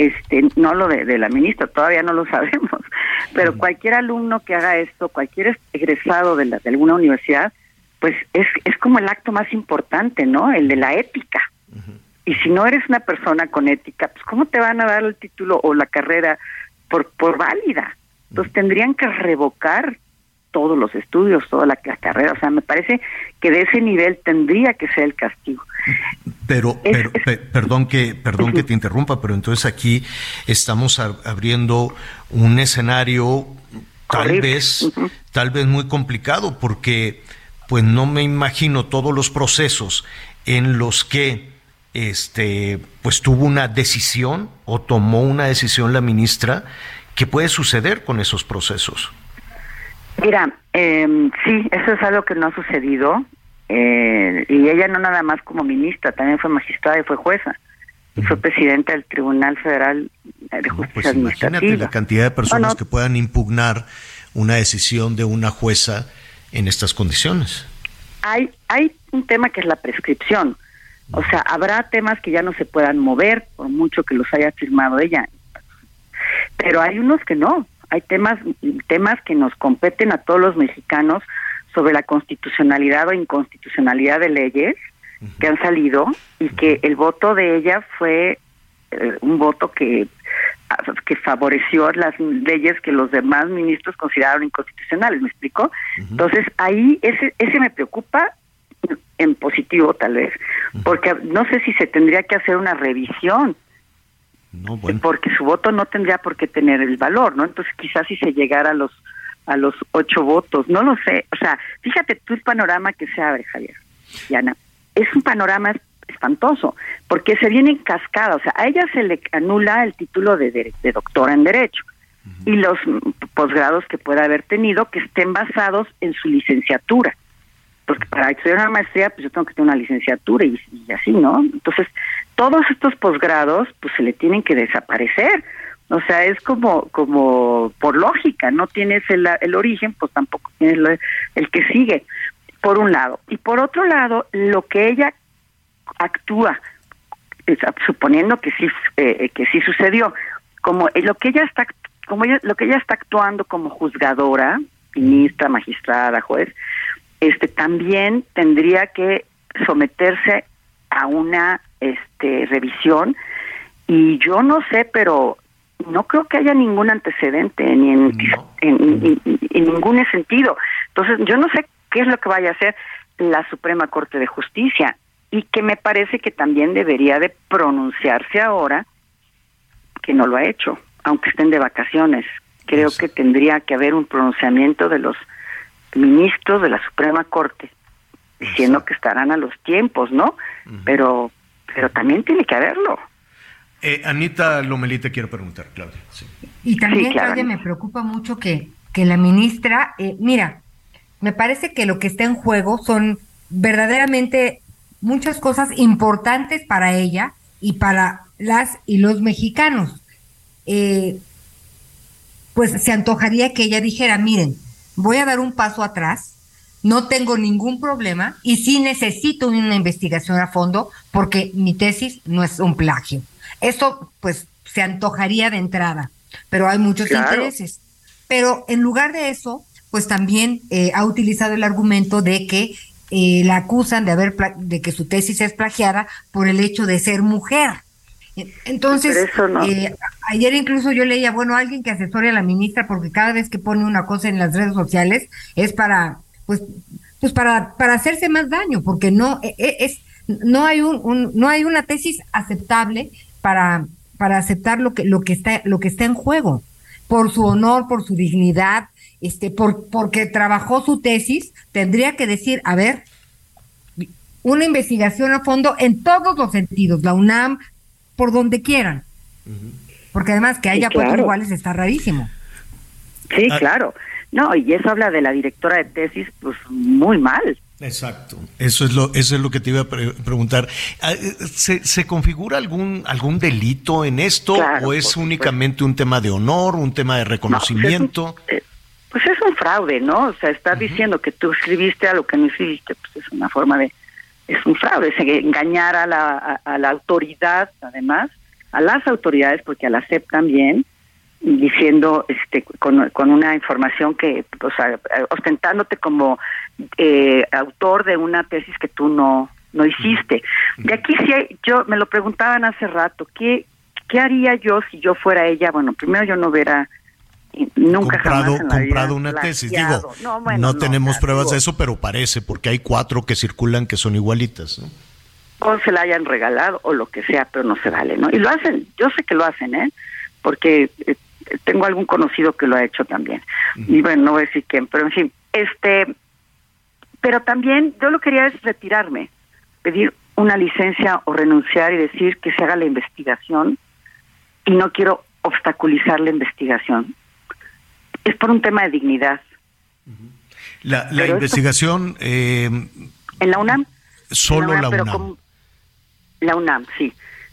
este no lo de, la ministra todavía no lo sabemos pero cualquier alumno que haga esto cualquier egresado de, la, de alguna universidad pues es es como el acto más importante no el de la ética. Y si no eres una persona con ética pues cómo te van a dar el título o la carrera por por válida entonces tendrían que revocar todos los estudios, toda la, carrera. O sea, me parece que de ese nivel tendría que ser el castigo. Pero, pero perdón que perdón que te interrumpa, pero entonces aquí estamos abriendo un escenario tal vez tal vez muy complicado porque pues no me imagino todos los procesos en los que este pues tuvo una decisión o tomó una decisión la ministra ¿qué puede suceder con esos procesos. Mira, eh, sí, eso es algo que no ha sucedido. Eh, y ella no nada más como ministra, también fue magistrada y fue jueza. Y fue presidenta del Tribunal Federal de Justicia pues Imagínate la cantidad de personas que puedan impugnar una decisión de una jueza en estas condiciones. Hay, hay un tema que es la prescripción. O sea, habrá temas que ya no se puedan mover, por mucho que los haya firmado ella. Pero hay unos que no hay temas, temas que nos competen a todos los mexicanos sobre la constitucionalidad o inconstitucionalidad de leyes que han salido y que el voto de ella fue eh, un voto que que favoreció las leyes que los demás ministros consideraron inconstitucionales, ¿me explico? Entonces ahí ese ese me preocupa en positivo tal vez, porque no sé si se tendría que hacer una revisión porque su voto no tendría por qué tener el valor, ¿no? Entonces quizás si se llegara a los a los ocho votos, no lo sé. O sea, fíjate tú el panorama que se abre, Javier. Yana, es un panorama espantoso, porque se viene en cascada, o sea, a ella se le anula el título de, de, doctora en Derecho y los posgrados que pueda haber tenido que estén basados en su licenciatura. Porque para estudiar una maestría, pues yo tengo que tener una licenciatura y, así, ¿no? Entonces, todos estos posgrados pues se le tienen que desaparecer. O sea, es como como por lógica, no tienes el, el origen, pues tampoco tienes el que sigue, por un lado. Y por otro lado, lo que ella actúa, suponiendo que sí eh, que sí sucedió, como lo que ella está como lo que ella está actuando como juzgadora, ministra, magistrada, juez, este también tendría que someterse a una este, revisión y yo no sé, pero no creo que haya ningún antecedente ni en, en, ningún sentido. Entonces, yo no sé qué es lo que vaya a hacer la Suprema Corte de Justicia y que me parece que también debería de pronunciarse ahora que no lo ha hecho, aunque estén de vacaciones. Creo que tendría que haber un pronunciamiento de los ministros de la Suprema Corte diciendo que estarán a los tiempos, ¿no? Pero pero también tiene que haberlo. Eh, Anita Lomelite quiere preguntar, Claudia. Y también, Claudia, me preocupa mucho que, que la ministra, eh, mira, me parece que lo que está en juego son verdaderamente muchas cosas importantes para ella y para las y los mexicanos. Eh, pues se antojaría que ella dijera, miren, voy a dar un paso atrás, no tengo ningún problema y sí necesito una investigación a fondo porque mi tesis no es un plagio. Eso pues se antojaría de entrada, pero hay muchos intereses. Pero en lugar de eso, pues también eh, ha utilizado el argumento de que eh, la acusan de haber de que su tesis es plagiada por el hecho de ser mujer. Entonces, eh, ayer incluso yo leía, bueno, alguien que asesore a la ministra, porque cada vez que pone una cosa en las redes sociales es para, pues, pues para, para hacerse más daño, porque no e, e, es, no hay un, no hay una tesis aceptable para, para aceptar lo que, lo que está, lo que está en juego, por su honor, por su dignidad, este, por, porque trabajó su tesis, tendría que decir, a ver, una investigación a fondo en todos los sentidos, la UNAM, por donde quieran. Porque además que haya sí, iguales está rarísimo. Sí, ah. claro. No, y eso habla de la directora de tesis, pues muy mal. Exacto, eso es lo, eso es lo que te iba a preguntar. Ah, eh, ¿Se, ¿Se, configura algún algún delito en esto o es únicamente un tema de honor, un tema de reconocimiento? Eh, pues, es un, fraude, ¿no? O sea, estás diciendo que tú escribiste a lo que no escribiste, pues es una forma de, es un fraude, es engañar a la, a, la autoridad, además, a las autoridades, porque a la SEP también, diciendo este con, con una información que o sea ostentándote como eh, autor de una tesis que tú no no hiciste. De aquí sí yo me lo preguntaban hace rato qué qué haría yo si yo fuera ella bueno primero yo no hubiera nunca comprado, comprado una tesis. Digo, no, tenemos pruebas de eso, pero parece, porque hay cuatro que circulan que son igualitas. ¿no? O se la hayan regalado o lo que sea, pero no se vale, ¿no? Y lo hacen, yo sé que lo hacen, ¿eh? Porque eh, tengo algún conocido que lo ha hecho también. Y bueno, no voy a decir quién, pero en fin, este, pero también yo lo quería es retirarme, pedir una licencia o renunciar y decir que se haga la investigación y no quiero obstaculizar la investigación es por un tema de dignidad. La, la investigación... Eh, ¿En la UNAM? Solo la UNAM. la UNAM, sí.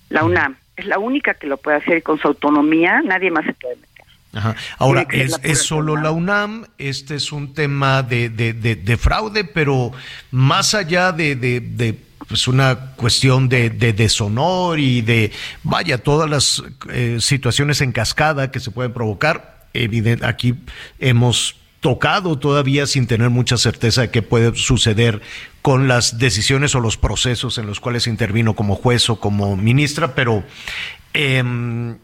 La UNAM. Es la única que lo puede hacer con su autonomía, nadie más se puede meter. Ajá. Ahora, es, es, solo la UNAM, este es un tema de, de, de, fraude, pero más allá de, de pues una cuestión de, de, deshonor y de, vaya, todas las eh, situaciones en cascada que se pueden provocar, aquí hemos tocado todavía sin tener mucha certeza de qué puede suceder con las decisiones o los procesos en los cuales intervino como juez o como ministra, pero em,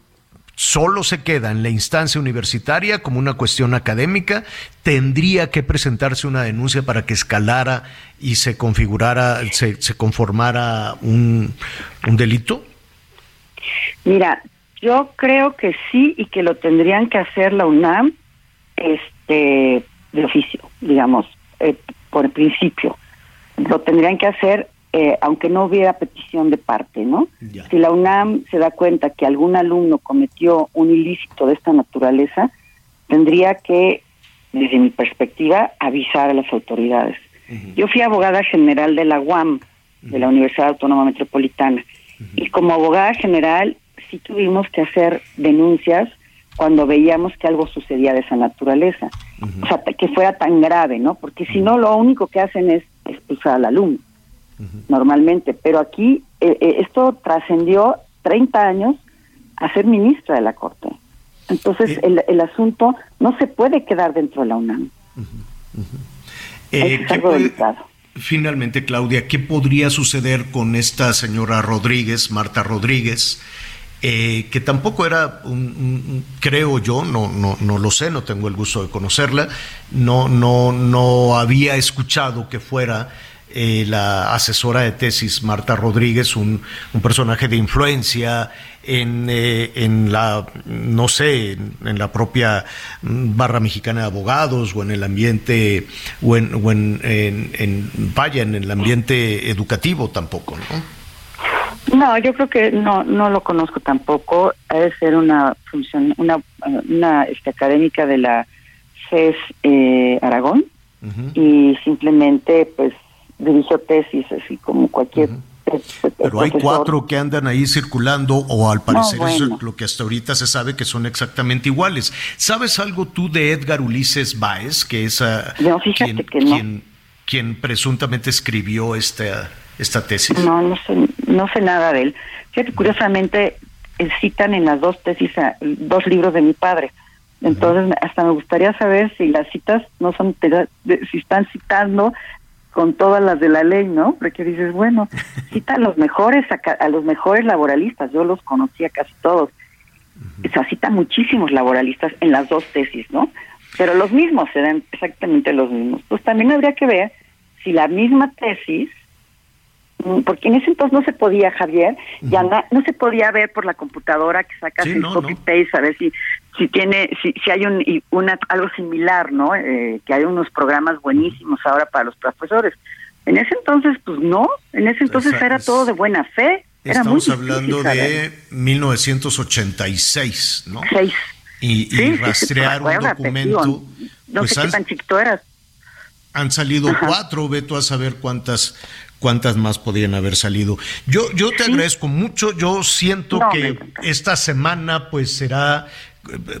solo se queda en la instancia universitaria como una cuestión académica, tendría que presentarse una denuncia para que escalara y se configurara, se, se conformara un delito. Mira, yo creo que sí y que lo tendrían que hacer la UNAM este de oficio, digamos, eh, por principio. Lo tendrían que hacer eh, aunque no hubiera petición de parte, ¿no? Si la UNAM se da cuenta que algún alumno cometió un ilícito de esta naturaleza, tendría que, desde mi perspectiva, avisar a las autoridades. Yo fui abogada general de la UAM, de la Universidad Autónoma Metropolitana, y como abogada general sí tuvimos que hacer denuncias cuando veíamos que algo sucedía de esa naturaleza. O sea, que fuera tan grave, ¿no? Porque si no, lo único que hacen es expulsar al alumno, normalmente. Pero aquí eh, eh, esto trascendió 30 años a ser ministra de la Corte. Entonces, el, el, asunto no se puede quedar dentro de la UNAM. Eh, ¿qué, puede, finalmente, Claudia, ¿qué podría suceder con esta señora Rodríguez, Marta Rodríguez? Eh, que tampoco era, un, creo yo, no, no, no lo sé, no tengo el gusto de conocerla, no, no, no había escuchado que fuera eh, la asesora de tesis Marta Rodríguez, un, un personaje de influencia en, eh, en la, no sé, en, la propia barra mexicana de abogados o en el ambiente, o en, o en, en, vaya, en el ambiente educativo tampoco, ¿no? No, yo creo que no no lo conozco tampoco. Ha de ser una función, una, una este, académica de la CES eh, Aragón y simplemente pues dirigió tesis así como cualquier. Pero hay cuatro que andan ahí circulando o al parecer es lo que hasta ahorita se sabe que son exactamente iguales. ¿Sabes algo tú de Edgar Ulises Baez, que es quien, quien presuntamente escribió esta esta tesis? No, no sé, no sé nada de él. Fíjate, curiosamente eh, citan en las dos tesis dos libros de mi padre. Entonces, hasta me gustaría saber si las citas no son, si están citando con todas las de la ley, ¿no? Porque dices, bueno, cita a los mejores, a, los mejores laboralistas, yo los conocía casi todos. Se cita muchísimos laboralistas en las dos tesis, ¿no? Pero los mismos, serán exactamente los mismos. Pues también habría que ver si la misma tesis porque en ese entonces no se podía, Javier, ya no, se podía ver por la computadora que sacas el copy paste a ver si si tiene si, si hay un una algo similar, ¿no? Eh, que hay unos programas buenísimos ahora para los profesores. En ese entonces pues no, en ese entonces era todo de buena fe. Estamos hablando de 1986, ¿no? Seis. Y, rastrear un documento. No pues sé qué tan chiquito eras. Han salido cuatro, ve tú a saber cuántas cuántas más podrían haber salido. Yo, yo te agradezco mucho, yo siento que esta semana pues será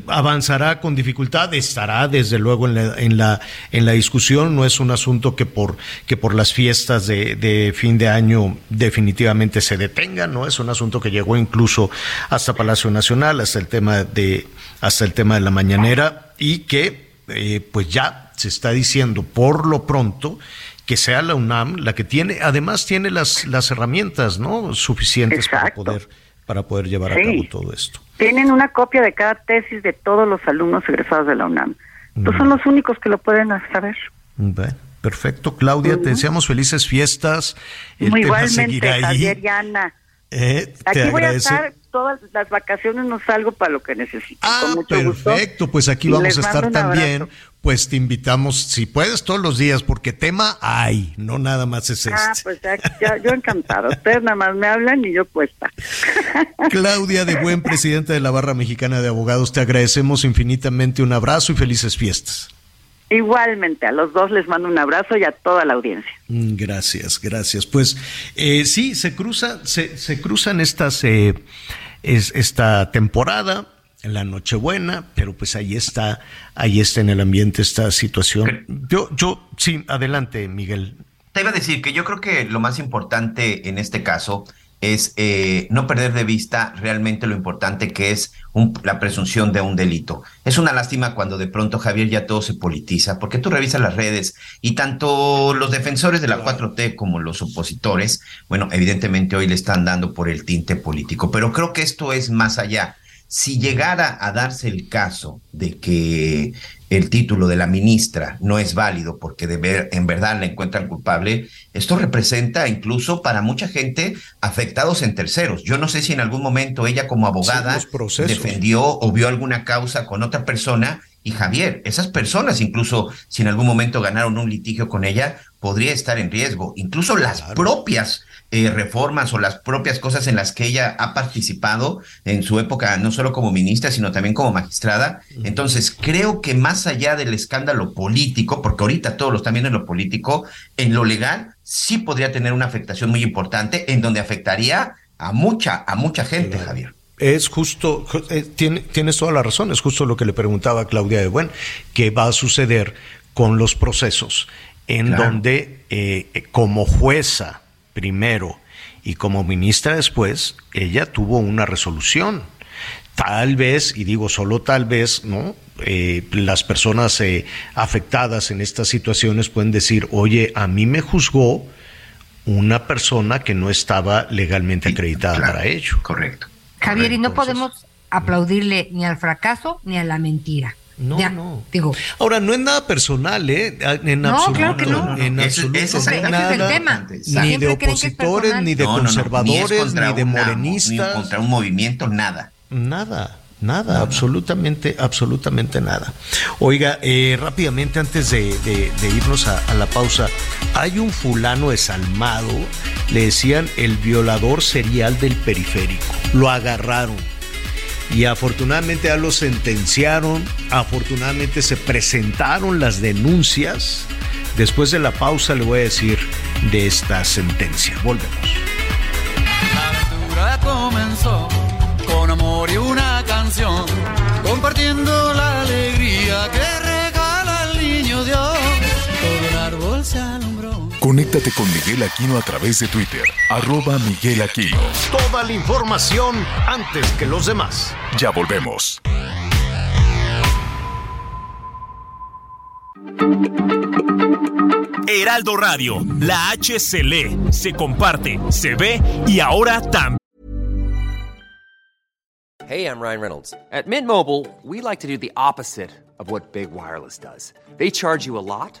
avanzará con dificultad, estará desde luego en la, en la, en la discusión, no es un asunto que por, que por las fiestas de, de, fin de año definitivamente se detenga, no es un asunto que llegó incluso hasta Palacio Nacional, hasta el tema de, hasta el tema de la mañanera, y que eh, pues ya se está diciendo por lo pronto que sea la UNAM la que tiene, además tiene las, las herramientas ¿no? suficientes para poder, para poder llevar a cabo todo esto. Tienen una copia de cada tesis de todos los alumnos egresados de la UNAM. Entonces son los únicos que lo pueden saber. perfecto, Claudia, te deseamos felices fiestas. El Muy igualmente, Javier y Ana. Eh, Aquí voy a estar todas las vacaciones, no salgo para lo que necesito. Ah, perfecto, pues aquí vamos a estar también pues te invitamos, si puedes, todos los días, porque tema hay, no nada más es ah, este. Ah, pues yo encantado. Ustedes nada más me hablan y yo puesta. Claudia de Buen, presidenta de la Barra Mexicana de Abogados, te agradecemos infinitamente un abrazo y felices fiestas. Igualmente, a los dos les mando un abrazo y a toda la audiencia. Mm, gracias, gracias. Pues eh, sí, se cruza, se, se cruzan estas, eh, es, esta temporada en la Nochebuena, pero pues ahí está, ahí está en el ambiente esta situación. Yo, yo, sí, adelante, Miguel. Te iba a decir que yo creo que lo más importante en este caso es eh, no perder de vista realmente lo importante que es la presunción de un delito. Es una lástima cuando de pronto Javier ya todo se politiza, porque tú revisas las redes y tanto los defensores de la 4T como los opositores, bueno, evidentemente hoy le están dando por el tinte político, pero creo que esto es más allá si llegara a darse el caso de que el título de la ministra no es válido porque de ver, en verdad la encuentran culpable, esto representa incluso para mucha gente afectados en terceros. Yo no sé si en algún momento ella como abogada defendió o vio alguna causa con otra persona y Javier, esas personas incluso si en algún momento ganaron un litigio con ella, podría estar en riesgo. Incluso las propias eh, reformas o las propias cosas en las que ella ha participado en su época, no solo como ministra, sino también como magistrada. Entonces, creo que más allá del escándalo político, porque ahorita todos lo están viendo en lo político, en lo legal sí podría tener una afectación muy importante, en donde afectaría a mucha, a mucha gente, Javier. Es justo, eh, tienes toda la razón, es justo lo que le preguntaba Claudia de Buen, qué va a suceder con los procesos en donde eh, como jueza primero y como ministra después, ella tuvo una resolución. Tal vez, y digo solo tal vez, ¿no? eh, las personas eh, afectadas en estas situaciones pueden decir, oye, a mí me juzgó una persona que no estaba legalmente acreditada para ello. Correcto. Javier, y no podemos aplaudirle ni al fracaso ni a la mentira. No, no. Digo. Ahora, no es nada personal, ¿eh? En No, absoluto. claro que no. En Ese- absoluto. ese es no nada, el tema. Ni de opositores, ni de No, no, no, ni es conservadores, ni de una- morenistas. Ni contra un movimiento, nada. Nada, nada, absolutamente, absolutamente nada. Oiga, eh, rápidamente antes de, de- de irnos a, a la pausa, hay un fulano desalmado, le decían el violador serial del periférico. Lo agarraron. Y afortunadamente ya lo sentenciaron, afortunadamente se presentaron las denuncias. Después de la pausa le voy a decir de esta sentencia. Volvemos. La aventura comenzó con amor y una canción, compartiendo la alegría que Conéctate con Miguel Aquino a través de Twitter, arroba Miguel Aquino. Toda la información antes que los demás. Ya volvemos. Heraldo Radio, la H se lee, se comparte, se ve y ahora también. Hey, I'm Ryan Reynolds. At Mint Mobile, we like to do the opposite of what Big Wireless does. They charge you a lot,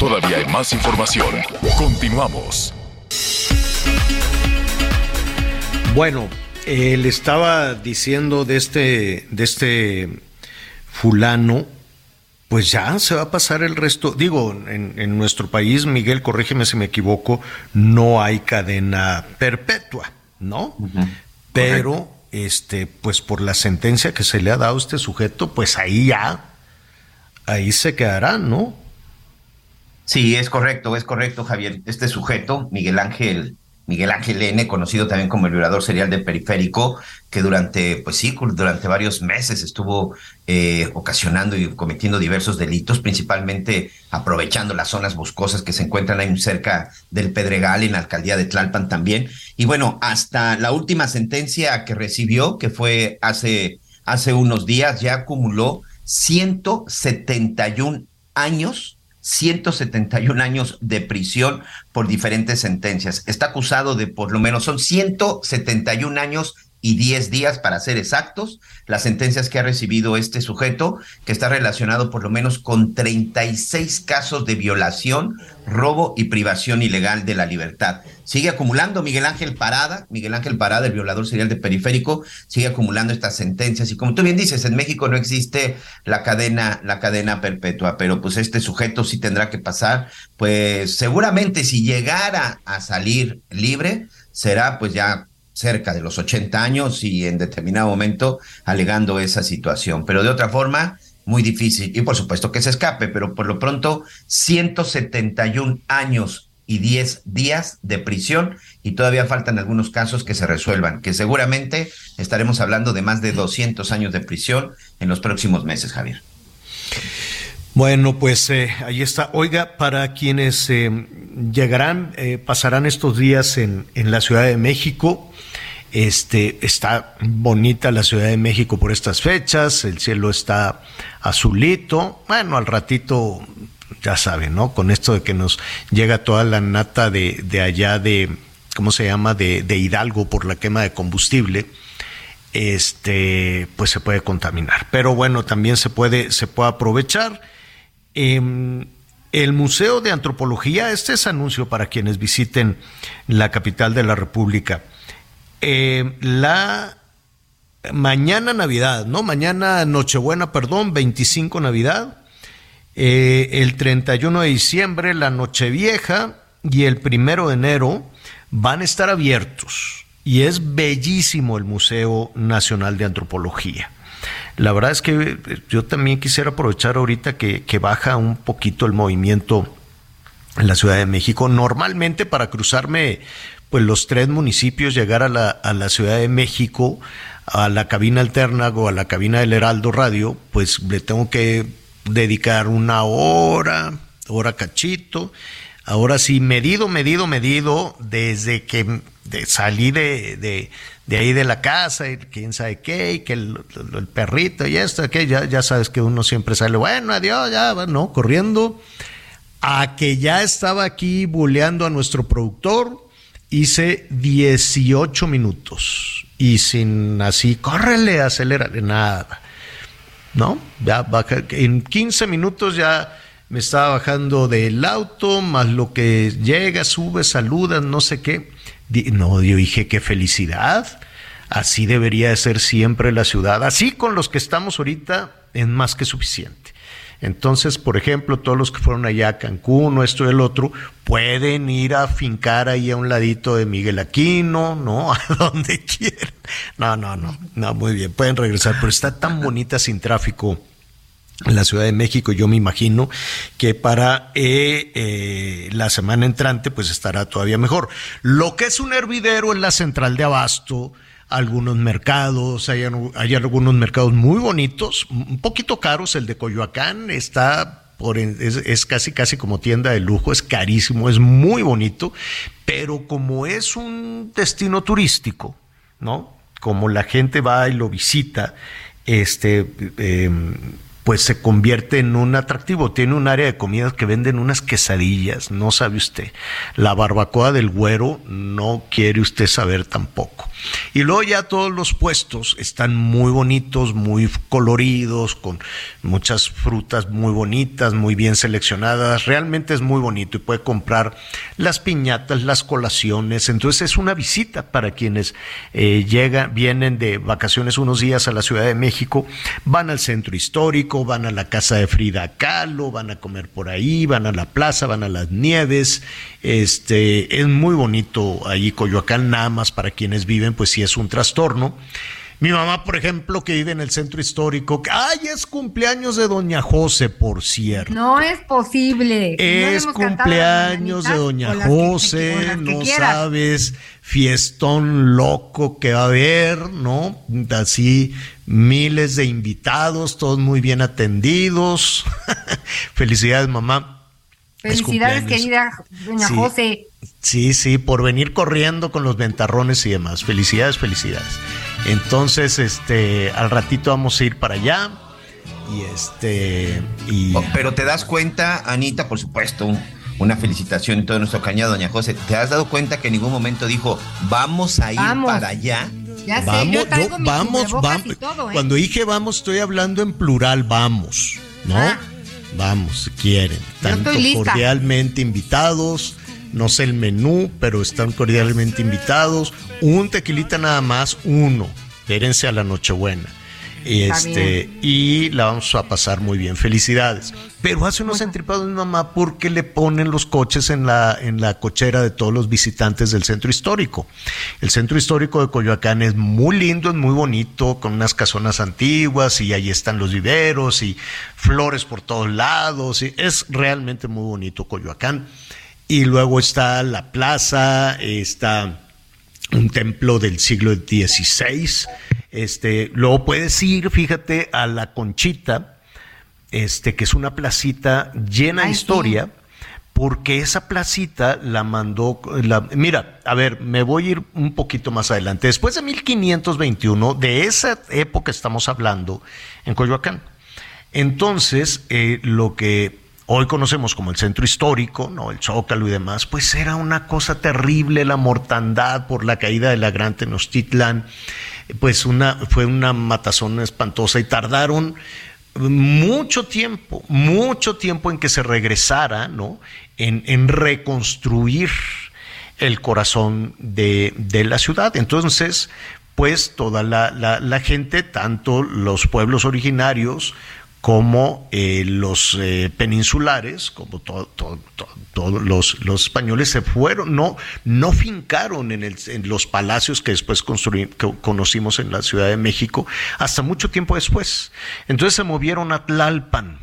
Todavía hay más información. Continuamos. Bueno, eh, le estaba diciendo de este, de este fulano, pues ya se va a pasar el resto. Digo, en, en nuestro país, Miguel, corrígeme si me equivoco, no hay cadena perpetua, ¿no? Pero, este, pues por la sentencia que se le ha dado a este sujeto, pues ahí ya, ahí se quedará, ¿no? Sí, es correcto, es correcto, Javier. Este sujeto, Miguel Ángel, Miguel Ángel N., conocido también como el violador serial del periférico, que durante, pues sí, durante varios meses estuvo eh, ocasionando y cometiendo diversos delitos, principalmente aprovechando las zonas boscosas que se encuentran ahí cerca del Pedregal, en la alcaldía de Tlalpan también. Y bueno, hasta la última sentencia que recibió, que fue hace, hace unos días, ya acumuló 171 años 171 años de prisión por diferentes sentencias. Está acusado de por lo menos, son 171 años y 10 días para ser exactos, las sentencias que ha recibido este sujeto, que está relacionado por lo menos con 36 casos de violación, robo y privación ilegal de la libertad. Sigue acumulando Miguel Ángel Parada, Miguel Ángel Parada, el violador serial de periférico, sigue acumulando estas sentencias. Y como tú bien dices, en México no existe la cadena, la cadena perpetua, pero pues este sujeto sí tendrá que pasar, pues seguramente si llegara a salir libre, será pues ya cerca de los 80 años y en determinado momento alegando esa situación. Pero de otra forma, muy difícil. Y por supuesto que se escape, pero por lo pronto 171 años y 10 días de prisión y todavía faltan algunos casos que se resuelvan, que seguramente estaremos hablando de más de 200 años de prisión en los próximos meses, Javier. Bueno, pues eh, ahí está. Oiga, para quienes eh, llegarán, eh, pasarán estos días en, en la Ciudad de México, este, está bonita la Ciudad de México por estas fechas, el cielo está azulito, bueno, al ratito, ya saben, ¿no? Con esto de que nos llega toda la nata de, de allá de, ¿cómo se llama? De, de Hidalgo por la quema de combustible, este, pues se puede contaminar. Pero bueno, también se puede, se puede aprovechar. Eh, el Museo de Antropología, este es anuncio para quienes visiten la capital de la República. Eh, la mañana Navidad, ¿no? Mañana Nochebuena, perdón, 25 Navidad, eh, el 31 de diciembre, la Nochevieja y el primero de enero van a estar abiertos y es bellísimo el Museo Nacional de Antropología. La verdad es que yo también quisiera aprovechar ahorita que baja un poquito el movimiento en la Ciudad de México. Normalmente para cruzarme pues los tres municipios, llegar a la, a la Ciudad de México, a la cabina alterna o a la cabina del Heraldo Radio, pues le tengo que dedicar una hora, hora cachito. Ahora sí, medido, medido, medido, desde que salí de, de, de, ahí de la casa, y quién sabe qué, y que el, perrito y esto, que ya, ya sabes que uno siempre sale, bueno, adiós, ya, no, corriendo, a que ya estaba aquí buleando a nuestro productor, hice 18 minutos y sin así, córrele, acelérale, nada. ¿No? Ya baja, en 15 minutos ya me estaba bajando del auto, más lo que llega, sube, saluda, no sé qué. No, yo dije, qué felicidad. Así debería de ser siempre la ciudad. Así con los que estamos ahorita es más que suficiente. Entonces, por ejemplo, todos los que fueron allá a Cancún o esto y el otro, pueden ir a fincar ahí a un ladito de Miguel Aquino, ¿no? A donde quieran. No, no, no, no, muy bien, pueden regresar, pero está tan bonita sin tráfico en la Ciudad de México, yo me imagino que para eh, eh, la semana entrante pues estará todavía mejor. Lo que es un hervidero en la central de Abasto, algunos mercados, hay, hay, algunos mercados muy bonitos, un poquito caros, el de Coyoacán está por, es, es, casi casi como tienda de lujo, es carísimo, es muy bonito, pero como es un destino turístico, ¿no? Como la gente va y lo visita, este eh, pues se convierte en un atractivo. Tiene un área de comidas que venden unas quesadillas, no sabe usted. La barbacoa del güero no quiere usted saber tampoco. Y luego ya todos los puestos están muy bonitos, muy coloridos, con muchas frutas muy bonitas, muy bien seleccionadas. Realmente es muy bonito y puede comprar las piñatas, las colaciones. Entonces es una visita para quienes eh, llegan, vienen de vacaciones unos días a la Ciudad de México, van al centro histórico, van a la casa de Frida Kahlo, van a comer por ahí, van a la plaza, van a las nieves. Este, es muy bonito allí Coyoacán, nada más para quienes viven, pues sí es un trastorno. Mi mamá, por ejemplo, que vive en el centro histórico, ¡ay, es cumpleaños de Doña José, por cierto! No es posible. Es cumpleaños de Doña José, no sabes, fiestón loco que va a haber, ¿no? Así miles de invitados, todos muy bien atendidos. Felicidades, mamá. Felicidades, querida doña José. Sí, sí, por venir corriendo con los ventarrones y demás. Felicidades, felicidades. Entonces, este, al ratito vamos a ir para allá. Y este. Y... Oh, pero te das cuenta, Anita, por supuesto, una felicitación en todo nuestro cañado, doña José. ¿Te has dado cuenta que en ningún momento dijo, vamos a ir para allá? Ya vamos, sé, yo, vamos, vamos. ¿eh? Cuando dije vamos, estoy hablando en plural, vamos, ¿no? Ah. Vamos, si quieren. Tanto cordialmente invitados. No sé el menú, pero están cordialmente invitados. Un tequilita nada más, uno. Espérense a la Nochebuena. Este, y la vamos a pasar muy bien. Felicidades. Pero hace unos entripados mi mamá porque le ponen los coches en la, en la cochera de todos los visitantes del centro histórico. El centro histórico de Coyoacán es muy lindo, es muy bonito, con unas casonas antiguas y ahí están los viveros y flores por todos lados. Y es realmente muy bonito Coyoacán. Y luego está la plaza, está un templo del siglo XVI este, luego puedes ir, fíjate, a la Conchita, este, que es una placita llena de historia. Porque esa placita la mandó, la, mira, a ver, me voy a ir un poquito más adelante. Después de 1521, de esa época estamos hablando en Coyoacán. Entonces, eh, lo que hoy conocemos como el centro histórico, ¿no? El Zócalo y demás, pues era una cosa terrible la mortandad por la caída de la Gran Tenochtitlan pues una, fue una matazón espantosa y tardaron mucho tiempo, mucho tiempo en que se regresara, ¿no? En, reconstruir el corazón de, la ciudad. Entonces, pues toda la, la, gente, tanto los pueblos originarios como eh, los eh, peninsulares, como todos los, españoles se fueron, no, no fincaron en, el, en los palacios que después que conocimos en la Ciudad de México hasta mucho tiempo después. Entonces se movieron a Tlalpan,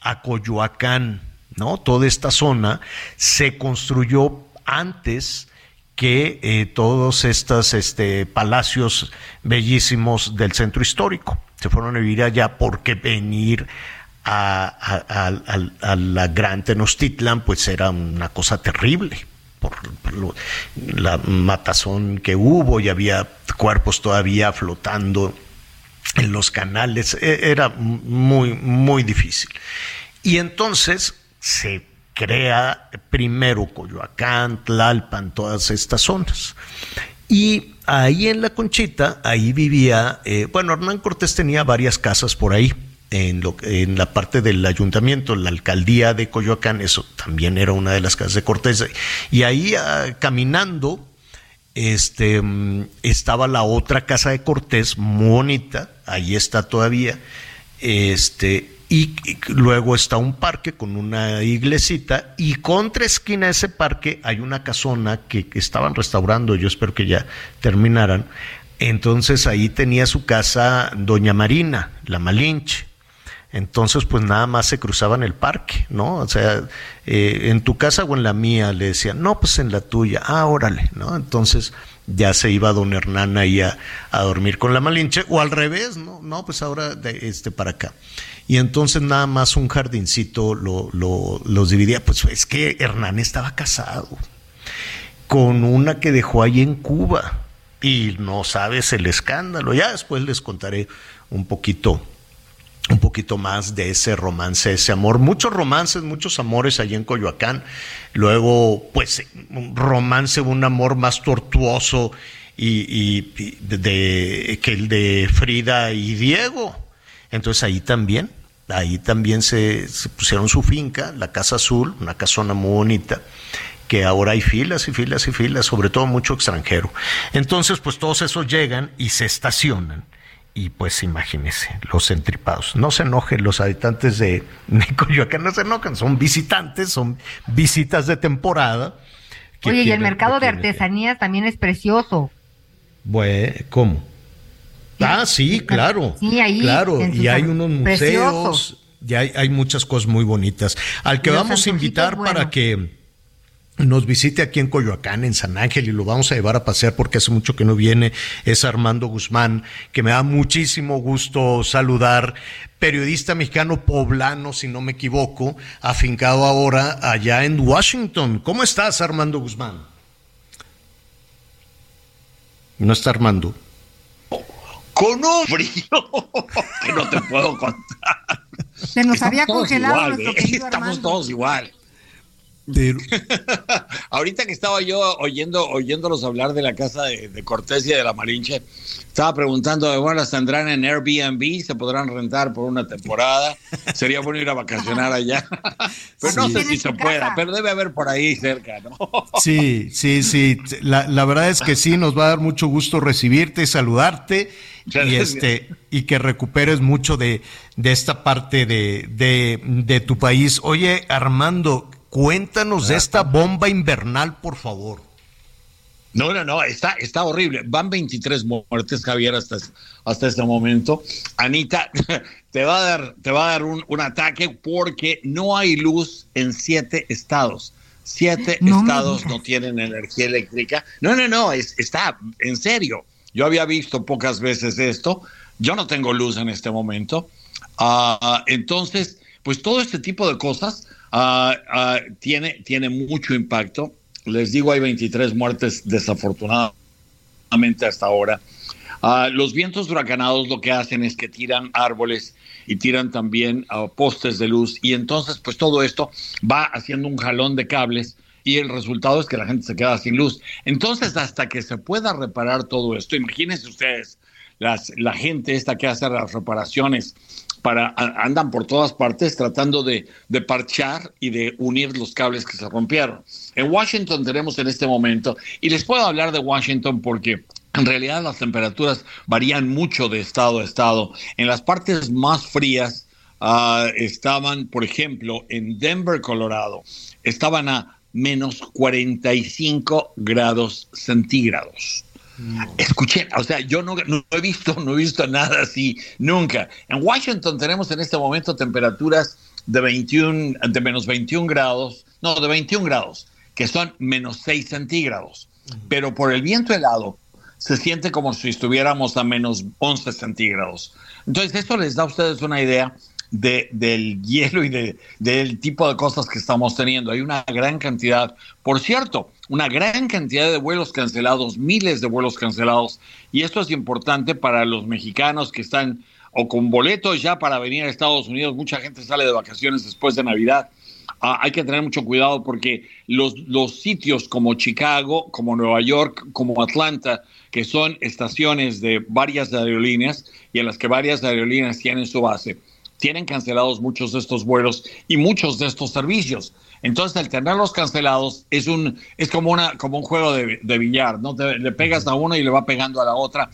a Coyoacán, ¿no? Toda esta zona se construyó antes que eh, todos estos este, palacios bellísimos del centro histórico. Se fueron a vivir allá porque venir a, la Gran Tenochtitlan pues era una cosa terrible. Por, la matazón que hubo y había cuerpos todavía flotando en los canales, e, era muy, muy difícil. Y entonces se crea primero Coyoacán, Tlalpan, todas estas zonas. Y ahí en la Conchita, ahí vivía, eh, bueno, Hernán Cortés tenía varias casas por ahí. En, lo, en la parte del ayuntamiento, la alcaldía de Coyoacán, eso también era una de las casas de Cortés. Y ahí ah, caminando, este, mm, estaba la otra casa de Cortés, muy bonita, ahí está todavía, este, y, luego está un parque con una iglesita y contra esquina de ese parque hay una casona que, estaban restaurando, yo espero que ya terminaran. Entonces ahí tenía su casa Doña Marina, la Malinche. Entonces, pues nada más se cruzaban el parque, ¿no? O sea, eh, en tu casa o en la mía, le decían, no, pues en la tuya, ah, órale, ¿no? Entonces ya se iba don Hernán ahí a, a dormir con la Malinche, o al revés, ¿no? No, pues ahora este para acá y entonces nada más un jardincito lo, los dividía. Pues es que Hernán estaba casado con una que dejó ahí en Cuba y no sabes el escándalo. Ya después les contaré un poquito un poquito más de ese romance, ese amor. Muchos romances, muchos amores allí en Coyoacán. Luego, pues, un romance, un amor más tortuoso y, de, que el de Frida y Diego. Entonces ahí también Ahí también se, pusieron su finca, la Casa Azul, una casona muy bonita, que ahora hay filas y filas y filas, sobre todo mucho extranjero. Entonces, pues todos esos llegan y se estacionan. Y pues imagínense, los entripados. No se enojen los habitantes de, Coyoacán, no se enojan, son visitantes, son visitas de temporada. Oye, y el mercado de artesanías también es precioso. Bueno, ¿cómo? Ah, sí, claro. Sí, ahí. Claro, y hay unos museos, y hay, hay, muchas cosas muy bonitas. Al que vamos a invitar para que nos visite aquí en Coyoacán, en San Ángel, y lo vamos a llevar a pasear porque hace mucho que no viene, es Armando Guzmán, que me da muchísimo gusto saludar, periodista mexicano poblano, si no me equivoco, afincado ahora allá en Washington. ¿Cómo estás, Armando Guzmán? No está Armando con un frío que no te puedo contar. Se nos había congelado nuestro ¿eh? Estamos todos igual. Ahorita que estaba yo oyendo, oyéndolos hablar de la casa de, de Cortés y de la Marinche, estaba preguntando, bueno, las tendrán en Airbnb, se podrán rentar por una temporada, sería bueno ir a vacacionar allá, pero no sé si se pueda, pero debe haber por ahí cerca, ¿no? Sí, sí, sí, la, la verdad es que sí, nos va a dar mucho gusto recibirte, saludarte y este y que recuperes mucho de, de esta parte de, de, de, tu país. Oye, Armando, cuéntanos de esta bomba invernal, por favor. No, no, no, está, está horrible. Van 23 muertes, Javier, hasta, hasta este momento. Anita, te va a dar, te va a dar un, un ataque porque no hay luz en siete estados. Siete estados no tienen energía eléctrica. No, no, no, es, está en serio. Yo había visto pocas veces esto. Yo no tengo luz en este momento. Ah, entonces, pues todo este tipo de cosas ah, tiene, tiene mucho impacto. Les digo, hay 23 muertes desafortunadamente hasta ahora. los vientos huracanados lo que hacen es que tiran árboles y tiran también postes de luz y entonces pues todo esto va haciendo un jalón de cables y el resultado es que la gente se queda sin luz. Entonces, hasta que se pueda reparar todo esto, imagínense ustedes, las, la gente esta que hace las reparaciones para andan por todas partes tratando de, parchar y de unir los cables que se rompieron. En Washington tenemos en este momento, y les puedo hablar de Washington porque en realidad las temperaturas varían mucho de estado a estado. En las partes más frías ah, estaban, por ejemplo, en Denver, Colorado, estaban a menos 45 grados centígrados. Escuchen, o sea, yo no, no, he visto, no he visto nada así nunca. En Washington tenemos en este momento temperaturas de 21, de menos 21 grados, no, de 21 grados, que son menos 6 centígrados. Pero por el viento helado se siente como si estuviéramos a menos 11 centígrados. Entonces, esto les da a ustedes una idea de, del hielo y de, del tipo de cosas que estamos teniendo. Hay una gran cantidad, por cierto, una gran cantidad de vuelos cancelados, miles de vuelos cancelados, y esto es importante para los mexicanos que están o con boletos ya para venir a Estados Unidos. Mucha gente sale de vacaciones después de Navidad. Ah, hay que tener mucho cuidado porque los, los sitios como Chicago, como Nueva York, como Atlanta, que son estaciones de varias aerolíneas y en las que varias aerolíneas tienen su base, tienen cancelados muchos de estos vuelos y muchos de estos servicios. Entonces, el tenerlos cancelados es un es como una como un juego de, de billar, ¿no? le pegas a una y le va pegando a la otra.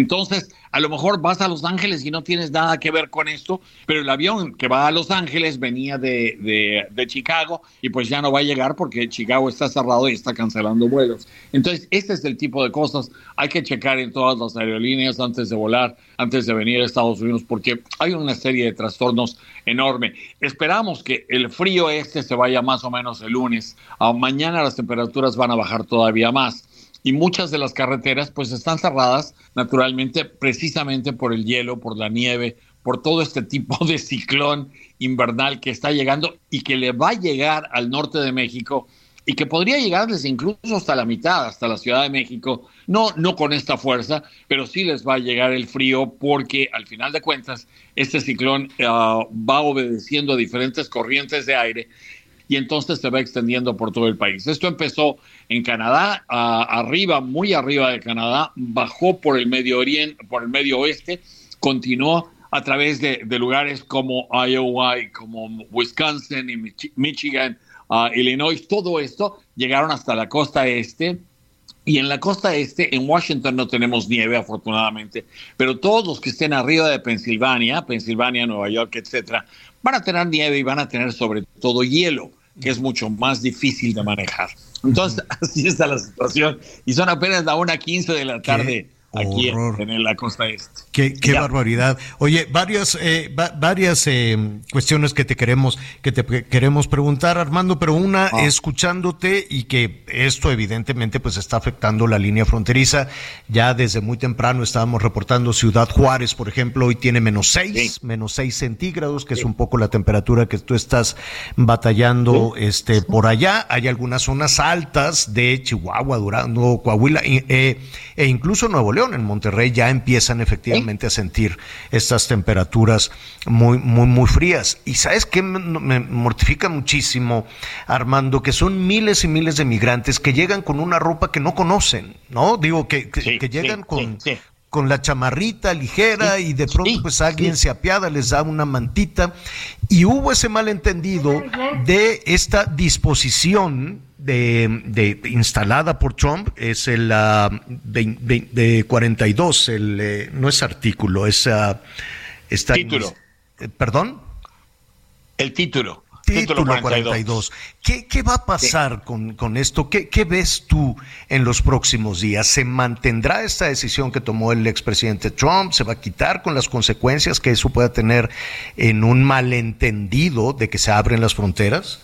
Entonces, a lo mejor vas a Los Ángeles y no tienes nada que ver con esto, pero el avión que va a Los Ángeles venía de, de, Chicago y pues ya no va a llegar porque Chicago está cerrado y está cancelando vuelos. Entonces, este es el tipo de cosas. Hay que checar en todas las aerolíneas antes de volar, antes de venir a Estados Unidos, porque hay una serie de trastornos enorme. Esperamos que el frío este se vaya más o menos el lunes. Ah, mañana las temperaturas van a bajar todavía más y muchas de las carreteras pues están cerradas naturalmente precisamente por el hielo, por la nieve, por todo este tipo de ciclón invernal que está llegando y que le va a llegar al norte de México y que podría llegarles incluso hasta la mitad, hasta la Ciudad de México, no, no con esta fuerza, pero sí les va a llegar el frío porque al final de cuentas este ciclón ah, va obedeciendo a diferentes corrientes de aire y entonces se va extendiendo por todo el país. Esto empezó en Canadá, arriba, muy arriba de Canadá, bajó por el Medio Oriente, por el Medio Oeste, continuó a través de, lugares como Iowa, como Wisconsin y Michigan, Illinois, todo esto llegaron hasta la costa este. Y en la costa este, en Washington no tenemos nieve, afortunadamente, pero todos los que estén arriba de Pensilvania, Pensilvania, Nueva York, etcétera, van a tener nieve y van a tener sobre todo hielo que es mucho más difícil de manejar. Entonces, así está la situación. Y son apenas la una quince de la tarde aquí en, la costa este. Qué, qué barbaridad. Oye, varias, eh, varias eh, cuestiones que te queremos, que te queremos preguntar, Armando, pero una ah. escuchándote y que esto evidentemente pues está afectando la línea fronteriza. Ya desde muy temprano estábamos reportando Ciudad Juárez, por ejemplo, hoy tiene menos seis, menos seis centígrados, que es un poco la temperatura que tú estás batallando este por allá. Hay algunas zonas altas de Chihuahua, Durango, Coahuila eh, e incluso Nuevo León en Monterrey ya empiezan efectivamente a sentir estas temperaturas muy, muy, muy frías. Y sabes qué me, mortifica muchísimo, Armando, que son miles y miles de migrantes que llegan con una ropa que no conocen, ¿no? Digo, que, que, llegan con, con la chamarrita ligera y de pronto pues alguien se apiada, les da una mantita. Y hubo ese malentendido de esta disposición de, instalada por Trump es el uh, de 42, el, eh, no es artículo, es uh, título. Eh, ¿Perdón? El título. Título, 42. ¿Qué, va a pasar con, con, esto? ¿Qué, ¿Qué, ves tú en los próximos días? ¿Se mantendrá esta decisión que tomó el expresidente Trump? ¿Se va a quitar con las consecuencias que eso pueda tener en un malentendido de que se abren las fronteras?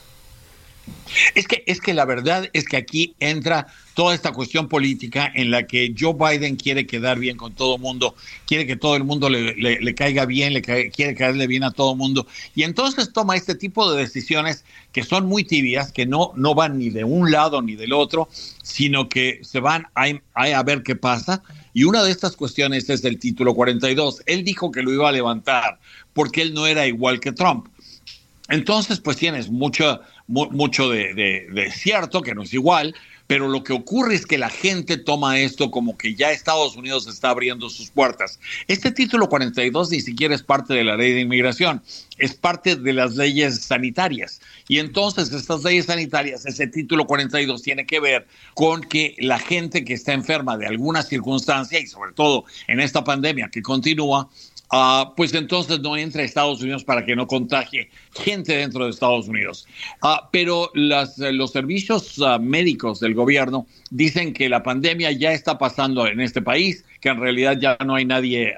Es que, es que la verdad es que aquí entra toda esta cuestión política en la que Joe Biden quiere quedar bien con todo el mundo, quiere que todo el mundo le, caiga bien, le quiere caerle bien a todo el mundo. Y entonces toma este tipo de decisiones que son muy tibias, que no, no van ni de un lado ni del otro, sino que se van a, a ver qué pasa. Y una de estas cuestiones es del título 42. Él dijo que lo iba a levantar porque él no era igual que Trump. Entonces, pues tienes mucho, mucho de, cierto, que no es igual, pero lo que ocurre es que la gente toma esto como que ya Estados Unidos está abriendo sus puertas. Este título 42 ni siquiera es parte de la ley de inmigración, es parte de las leyes sanitarias. Y entonces estas leyes sanitarias, ese título 42 tiene que ver con que la gente que está enferma de alguna circunstancia y sobre todo en esta pandemia que continúa, ah, pues entonces no entre a Estados Unidos para que no contagie gente dentro de Estados Unidos. Ah, pero las, los servicios ah, médicos del gobierno dicen que la pandemia ya está pasando en este país, que en realidad ya no hay nadie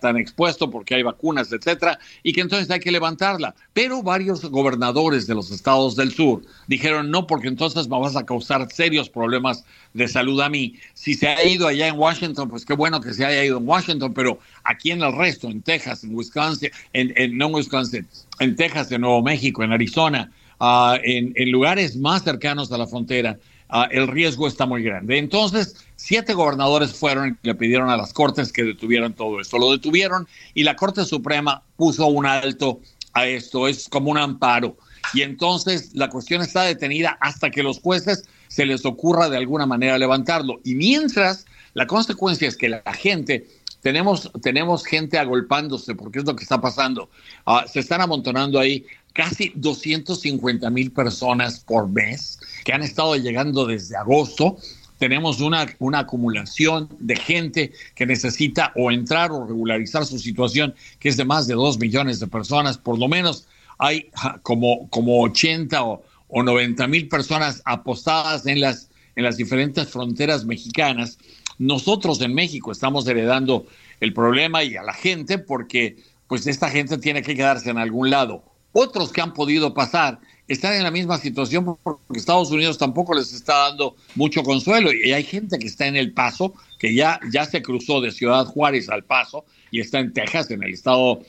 tan expuesto porque hay vacunas, etcétera, y que entonces hay que levantarla. Pero varios gobernadores de los estados del sur dijeron no, porque entonces me vas a causar serios problemas de salud a mí. Si se ha ido allá en Washington, pues qué bueno que se haya ido en Washington, pero aquí en el resto, en Texas, en Wisconsin, en, no en Wisconsin, en Texas, en Nuevo México, en Arizona, ah, en, lugares más cercanos a la frontera, ah, el riesgo está muy grande. Entonces, siete gobernadores fueron le pidieron a las cortes que detuvieran todo esto. Lo detuvieron y la Corte Suprema puso un alto a esto. Es como un amparo. Y entonces la cuestión está detenida hasta que los jueces se les ocurra de alguna manera levantarlo. Y mientras, la consecuencia es que la gente, tenemos, tenemos gente agolpándose, porque es lo que está pasando. Ah, se están amontonando ahí casi 250 mil personas por mes que han estado llegando desde agosto. Tenemos una, una acumulación de gente que necesita o entrar o regularizar su situación, que es de más de 2 millones de personas, por lo menos hay como, como 80 o, o 90 mil personas apostadas en las, en las diferentes fronteras mexicanas. Nosotros en México estamos heredando el problema y a la gente porque pues esta gente tiene que quedarse en algún lado. Otros que han podido pasar están en la misma situación porque Estados Unidos tampoco les está dando mucho consuelo y hay gente que está en El Paso, que ya, ya se cruzó de Ciudad Juárez al Paso y está en Texas, en el estado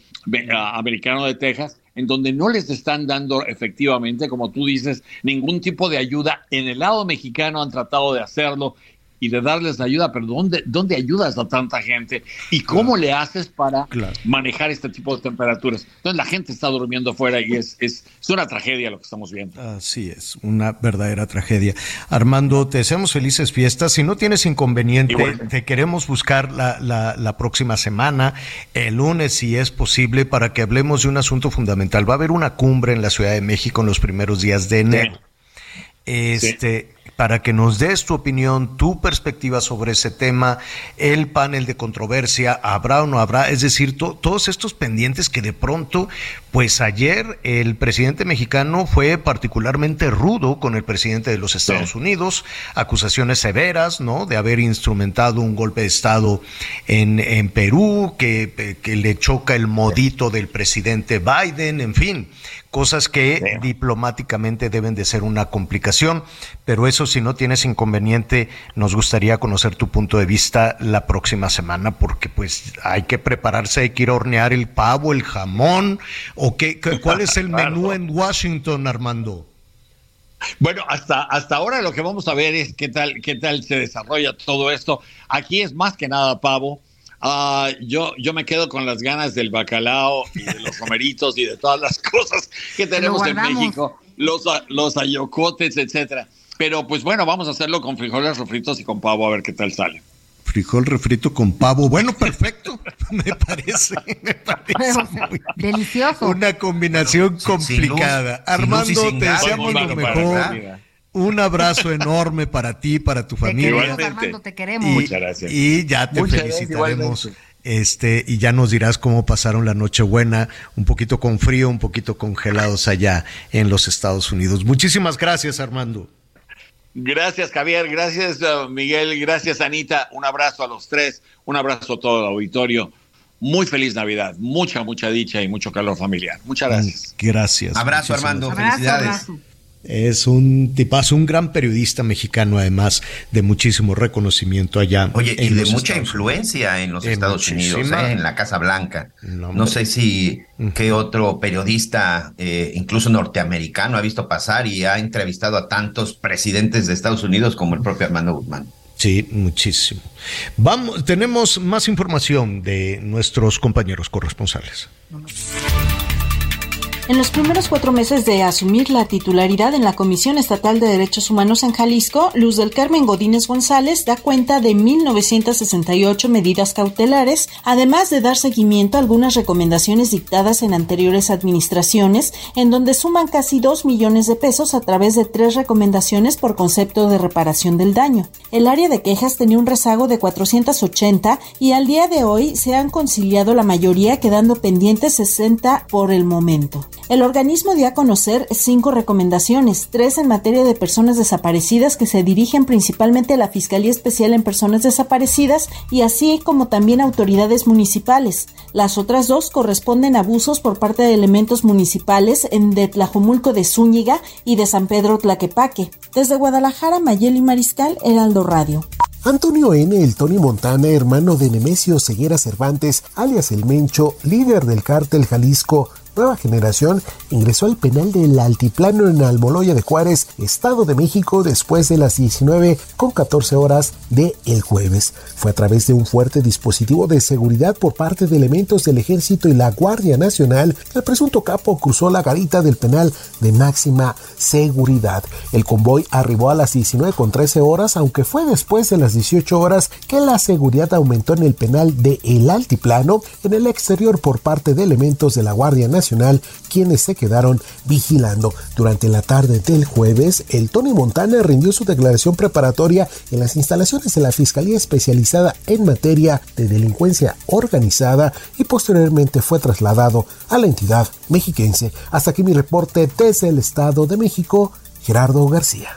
americano de Texas, en donde no les están dando efectivamente, como tú dices, ningún tipo de ayuda. En el lado mexicano han tratado de hacerlo y de darles ayuda, pero ¿dónde, dónde ayudas a tanta gente? ¿Y cómo le haces para manejar este tipo de temperaturas? Entonces la gente está durmiendo fuera y es, es, es, una tragedia lo que estamos viendo. Así es, una verdadera tragedia. Armando, te deseamos felices fiestas. Si no tienes inconveniente, te queremos buscar la, la, la próxima semana, el lunes, si es posible, para que hablemos de un asunto fundamental. Va a haber una cumbre en la Ciudad de México en los primeros días de enero. Este, para que nos des tu opinión, tu perspectiva sobre ese tema, el panel de controversia, habrá o no habrá, es decir, todos estos pendientes que de pronto, pues ayer el presidente mexicano fue particularmente rudo con el presidente de los Estados Unidos, acusaciones severas, ¿no? De haber instrumentado un golpe de Estado en, en Perú, que, que le choca el modito del presidente Biden, en fin cosas que diplomáticamente deben de ser una complicación, pero eso si no tienes inconveniente, nos gustaría conocer tu punto de vista la próxima semana, porque pues hay que prepararse, hay que ir a hornear el pavo, el jamón, o qué, cuál es el menú en Washington, Armando. Bueno, hasta, hasta ahora lo que vamos a ver es qué tal, qué tal se desarrolla todo esto. Aquí es más que nada pavo Ah, yo, yo me quedo con las ganas del bacalao y de los romeritos y de todas las cosas que tenemos en México, los, los ayocotes, etcétera. Pero pues bueno, vamos a hacerlo con frijoles refritos y con pavo a ver qué tal sale. Frijol refrito con pavo. Bueno, perfecto. me parece, me parece delicioso. Una combinación complicada. Armando, te deseamos lo mejor. Un abrazo enorme para ti, para tu familia. Armando, te queremos. Y, Muchas gracias. Y ya te felicitaremos. este, y ya nos dirás cómo pasaron la Nochebuena, un poquito con frío, un poquito congelados allá en los Estados Unidos. Muchísimas gracias, Armando. Gracias, Javier. Gracias, uh, Miguel. Gracias, Anita. Un abrazo a los tres. Un abrazo a todo el auditorio. Muy feliz Navidad. Mucha, mucha dicha y mucho calor familiar. Muchas gracias. Gracias. Abrazo, Armando. Felicidades. Es un tipazo, un gran periodista mexicano, además de muchísimo reconocimiento allá. Oye, y de mucha influencia en los Estados Unidos, ¿eh? en la Casa Blanca. No, sé si qué otro periodista, eh, incluso norteamericano, ha visto pasar y ha entrevistado a tantos presidentes de Estados Unidos como el propio Armando Guzmán. Sí, muchísimo. Vamos, tenemos más información de nuestros compañeros corresponsales. En los primeros cuatro meses de asumir la titularidad en la Comisión Estatal de Derechos Humanos en Jalisco, Luz del Carmen Godínez González da cuenta de 1.968 medidas cautelares, además de dar seguimiento a algunas recomendaciones dictadas en anteriores administraciones, en donde suman casi 2 millones de pesos a través de tres recomendaciones por concepto de reparación del daño. El área de quejas tenía un rezago de 480 y al día de hoy se han conciliado la mayoría, quedando pendientes 60 por el momento. El organismo dio a conocer cinco recomendaciones, tres en materia de personas desaparecidas que se dirigen principalmente a la Fiscalía Especial en Personas Desaparecidas y así como también autoridades municipales. Las otras dos corresponden a abusos por parte de elementos municipales en de Tlajomulco de Zúñiga y de San Pedro Tlaquepaque. Desde Guadalajara, Mayeli Mariscal, Heraldo Radio. Antonio N., el Tony Montana, hermano de Nemesio Ceguera Cervantes, alias El Mencho, líder del cártel Jalisco, Nueva Generación ingresó al penal del Altiplano en Almoloya de Juárez, Estado de México, después de las 19 con 14 horas de el jueves. Fue a través de un fuerte dispositivo de seguridad por parte de elementos del Ejército y la Guardia Nacional que el presunto capo cruzó la garita del penal de máxima seguridad. El convoy arribó a las 19 con 13 horas, aunque fue después de las 18 horas que la seguridad aumentó en el penal de El Altiplano en el exterior por parte de elementos de la Guardia Quienes se quedaron vigilando. Durante la tarde del jueves, el Tony Montana rindió su declaración preparatoria en las instalaciones de la Fiscalía Especializada en materia de delincuencia organizada y posteriormente fue trasladado a la entidad mexiquense. Hasta aquí mi reporte desde el Estado de México, Gerardo García.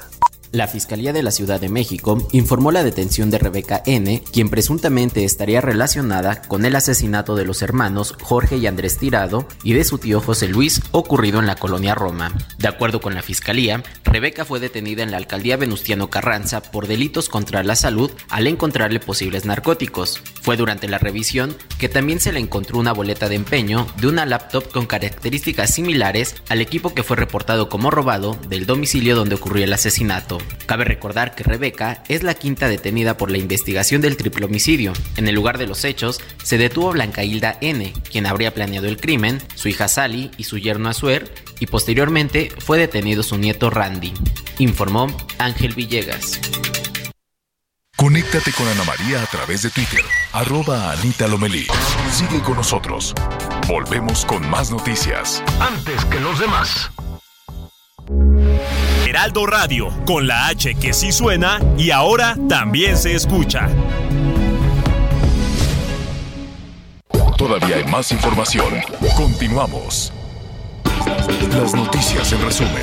La Fiscalía de la Ciudad de México informó la detención de Rebeca N., quien presuntamente estaría relacionada con el asesinato de los hermanos Jorge y Andrés Tirado y de su tío José Luis ocurrido en la colonia Roma. De acuerdo con la Fiscalía, Rebeca fue detenida en la alcaldía Venustiano Carranza por delitos contra la salud al encontrarle posibles narcóticos. Fue durante la revisión que también se le encontró una boleta de empeño de una laptop con características similares al equipo que fue reportado como robado del domicilio donde ocurrió el asesinato. Cabe recordar que Rebeca es la quinta detenida por la investigación del triple homicidio. En el lugar de los hechos se detuvo Blanca Hilda N., quien habría planeado el crimen, su hija Sally y su yerno Azuer, y posteriormente fue detenido su nieto Randy, informó Ángel Villegas. Conéctate con Ana María a través de Twitter, arroba Anita Lomelí. Sigue con nosotros. Volvemos con más noticias. Antes que los demás. Heraldo Radio, con la H que sí suena y ahora también se escucha. Todavía hay más información. Continuamos. Las noticias en resumen.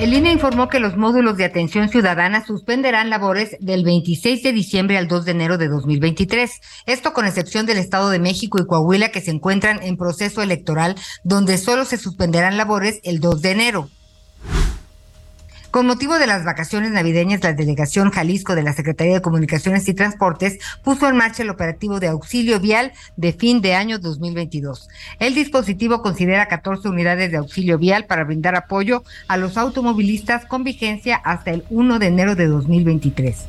El INE informó que los módulos de atención ciudadana suspenderán labores del 26 de diciembre al 2 de enero de 2023. Esto con excepción del Estado de México y Coahuila que se encuentran en proceso electoral donde solo se suspenderán labores el 2 de enero. Con motivo de las vacaciones navideñas, la delegación Jalisco de la Secretaría de Comunicaciones y Transportes puso en marcha el operativo de auxilio vial de fin de año 2022. El dispositivo considera 14 unidades de auxilio vial para brindar apoyo a los automovilistas con vigencia hasta el 1 de enero de 2023.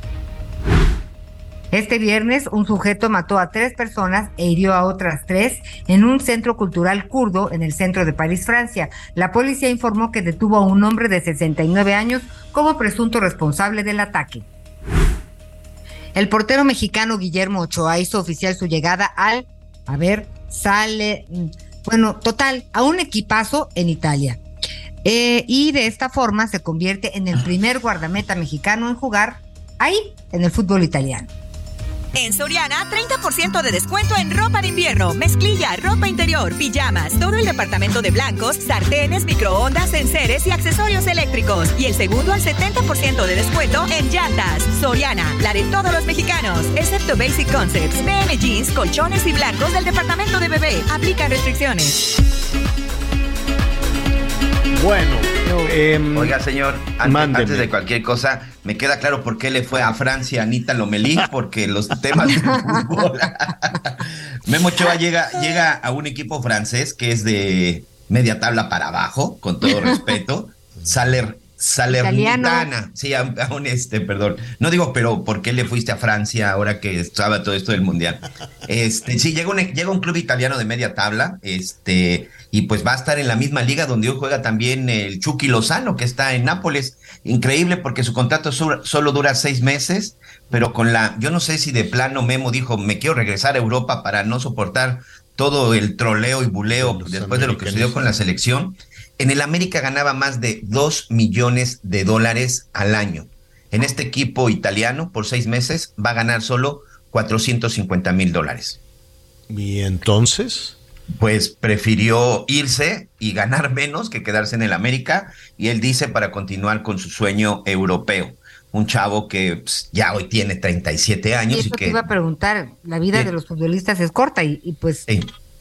Este viernes, un sujeto mató a tres personas e hirió a otras tres en un centro cultural kurdo en el centro de París, Francia. La policía informó que detuvo a un hombre de 69 años como presunto responsable del ataque. El portero mexicano Guillermo Ochoa hizo oficial su llegada al, a ver, sale, bueno, total, a un equipazo en Italia. Eh, y de esta forma se convierte en el primer guardameta mexicano en jugar ahí, en el fútbol italiano. En Soriana, 30% de descuento en ropa de invierno, mezclilla, ropa interior, pijamas, todo el departamento de blancos, sartenes, microondas, enseres y accesorios eléctricos. Y el segundo al 70% de descuento en llantas. Soriana, la de todos los mexicanos, excepto Basic Concepts, BM Jeans, colchones y blancos del departamento de bebé. Aplica restricciones. Bueno, em, oiga, señor, antes, antes, de cualquier cosa, me queda claro por qué le fue a Francia Anita Lomelí, porque los temas de fútbol. Memo Ochoa llega, llega a un equipo francés que es de media tabla para abajo, con todo respeto. Sale Salernitana, sí, aún este, perdón. No digo, pero ¿por qué le fuiste a Francia ahora que estaba todo esto del mundial? Este, sí, llega un, llega un club italiano de media tabla, este, y pues va a estar en la misma liga donde hoy juega también el Chucky Lozano, que está en Nápoles. Increíble porque su contrato solo dura seis meses, pero con la, yo no sé si de plano Memo dijo, me quiero regresar a Europa para no soportar todo el troleo y buleo después de lo que sucedió con la selección en el América ganaba más de 2 millones de dólares al año. En este equipo italiano, por seis meses, va a ganar solo 450 mil dólares. ¿Y entonces? Pues prefirió irse y ganar menos que quedarse en el América. Y él dice para continuar con su sueño europeo. Un chavo que pues, ya hoy tiene 37 años. Y, y que te iba a preguntar, la vida de los futbolistas es corta y, pues...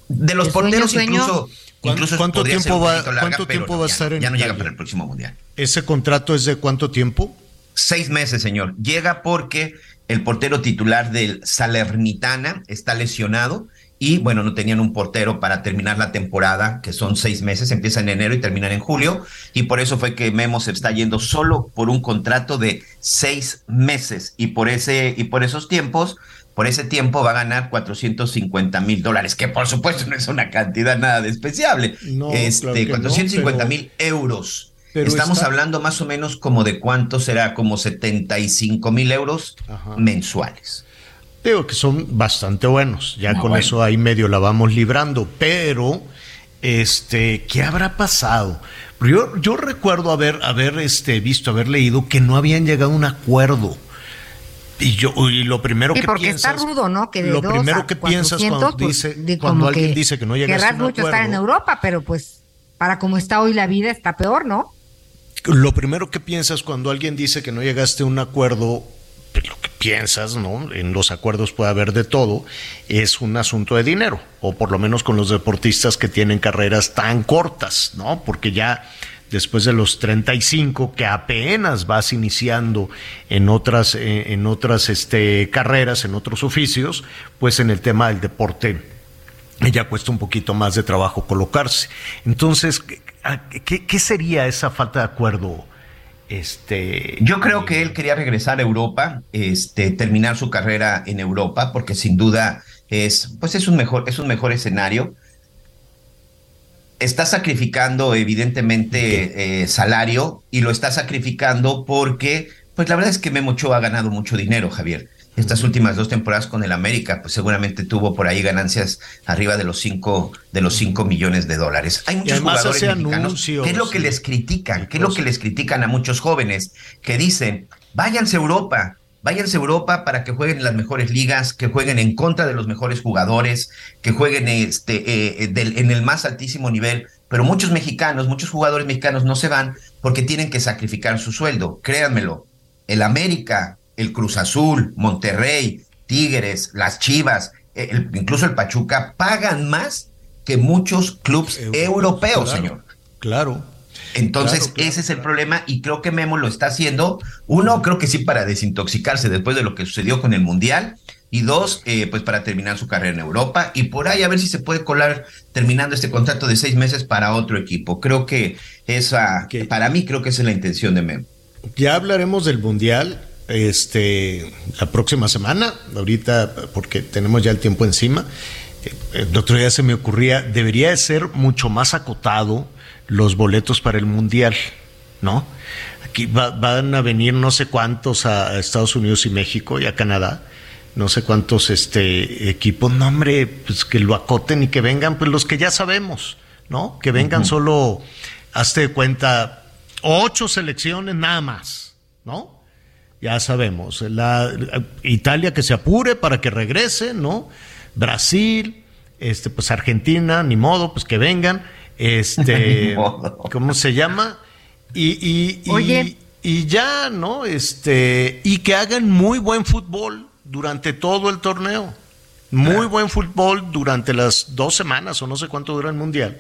De los porteros incluso ¿Cuánto, tiempo va, ¿cuánto tiempo va a estar en Ya no llega para el próximo mundial. ¿Ese contrato es de cuánto tiempo? Seis meses, señor. Llega porque el portero titular del Salernitana está lesionado y bueno, no tenían un portero para terminar la temporada, que son seis meses, empieza en enero y termina en julio, y por eso fue que Memo se está yendo solo por un contrato de seis meses, y por ese, y por esos tiempos, por ese tiempo va a ganar 450 mil dólares, que por supuesto no es una cantidad nada despreciable. No, este, 450 mil euros. Estamos hablando más o menos como de cuánto será, como 75 mil euros mensuales. Digo que son bastante buenos, ya con eso ahí medio la vamos librando, pero este, ¿qué habrá pasado? Yo, yo recuerdo haber, haber este, visto, haber leído que no habían llegado a un acuerdo y yo y lo primero que porque piensas, está rudo, ¿no? Que de lo primero que piensas cuando pues, dice cuando alguien dice que no llega a un mucho acuerdo, estar en Europa, pero pues para como está hoy la vida está peor, ¿no? Lo primero que piensas cuando alguien dice que no llegaste a un acuerdo, pues, lo que piensas, ¿no? En los acuerdos puede haber de todo, es un asunto de dinero, o por lo menos con los deportistas que tienen carreras tan cortas, ¿no? Porque ya después de los 35 que apenas vas iniciando en otras eh, en otras este carreras, en otros oficios, pues en el tema del deporte ya cuesta un poquito más de trabajo colocarse. Entonces, ¿qué, qué sería esa falta de acuerdo? Este, yo creo que él quería regresar a Europa, este, terminar su carrera en Europa, porque sin duda es, pues es un mejor, es un mejor escenario está sacrificando evidentemente eh, salario y lo está sacrificando porque, pues la verdad es que Memo Ochoa ha ganado mucho dinero, Javier. Estas últimas dos temporadas con el América, pues seguramente tuvo por ahí ganancias arriba de los cinco, de los cinco millones de dólares. Hay muchos jugadores mexicanos. ¿Qué es lo que les critican? ¿Qué es lo que les critican a muchos jóvenes que dicen, váyanse a Europa, váyanse a Europa para que jueguen en las mejores ligas, que jueguen en contra de los mejores jugadores, que jueguen este, eh, eh, en el más altísimo nivel. Pero muchos mexicanos, muchos jugadores mexicanos no se van porque tienen que sacrificar su sueldo. Créanmelo, el América, el Cruz Azul, Monterrey, Tigres, las Chivas, incluso el Pachuca, pagan más que muchos clubes europeos, señor. Claro. Entonces, ese es el problema y creo que Memo lo está haciendo. Uno, creo que sí para desintoxicarse después de lo que sucedió con el Mundial. Y dos, eh, pues para terminar su carrera en Europa y por ahí a ver si se puede colar terminando este contrato de seis meses para otro equipo. Creo que esa, para mí creo que esa es la intención de Memo. Ya hablaremos del Mundial este, la próxima semana, ahorita porque tenemos ya el tiempo encima. El otro día se me ocurría, debería de ser mucho más acotado los boletos para el Mundial, ¿no? Aquí van a venir no sé cuántos a Estados Unidos y México y a Canadá, no sé cuántos este, equipos, no hombre, pues que lo acoten y que vengan, pues los que ya sabemos, ¿no? Que vengan solo, hazte de cuenta, ocho selecciones nada más, ¿no? Ya sabemos, la, Italia que se apure para que regrese, ¿no? Brasil, este, pues Argentina, ni modo, pues que vengan este, ¿cómo se llama? Y, y, y, ya, ¿no? Este, y que hagan muy buen fútbol durante todo el torneo. Muy buen fútbol durante las dos semanas o no sé cuánto dura el mundial.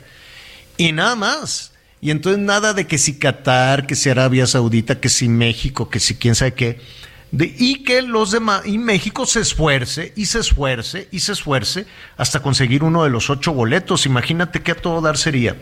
Y nada más. Y entonces nada de que si Qatar, que si Arabia Saudita, que si México, que si quién sabe qué. Y que los demás, y México se esfuerce y se esfuerce y se esfuerce hasta conseguir uno de los ocho boletos. Imagínate que a todo dar sería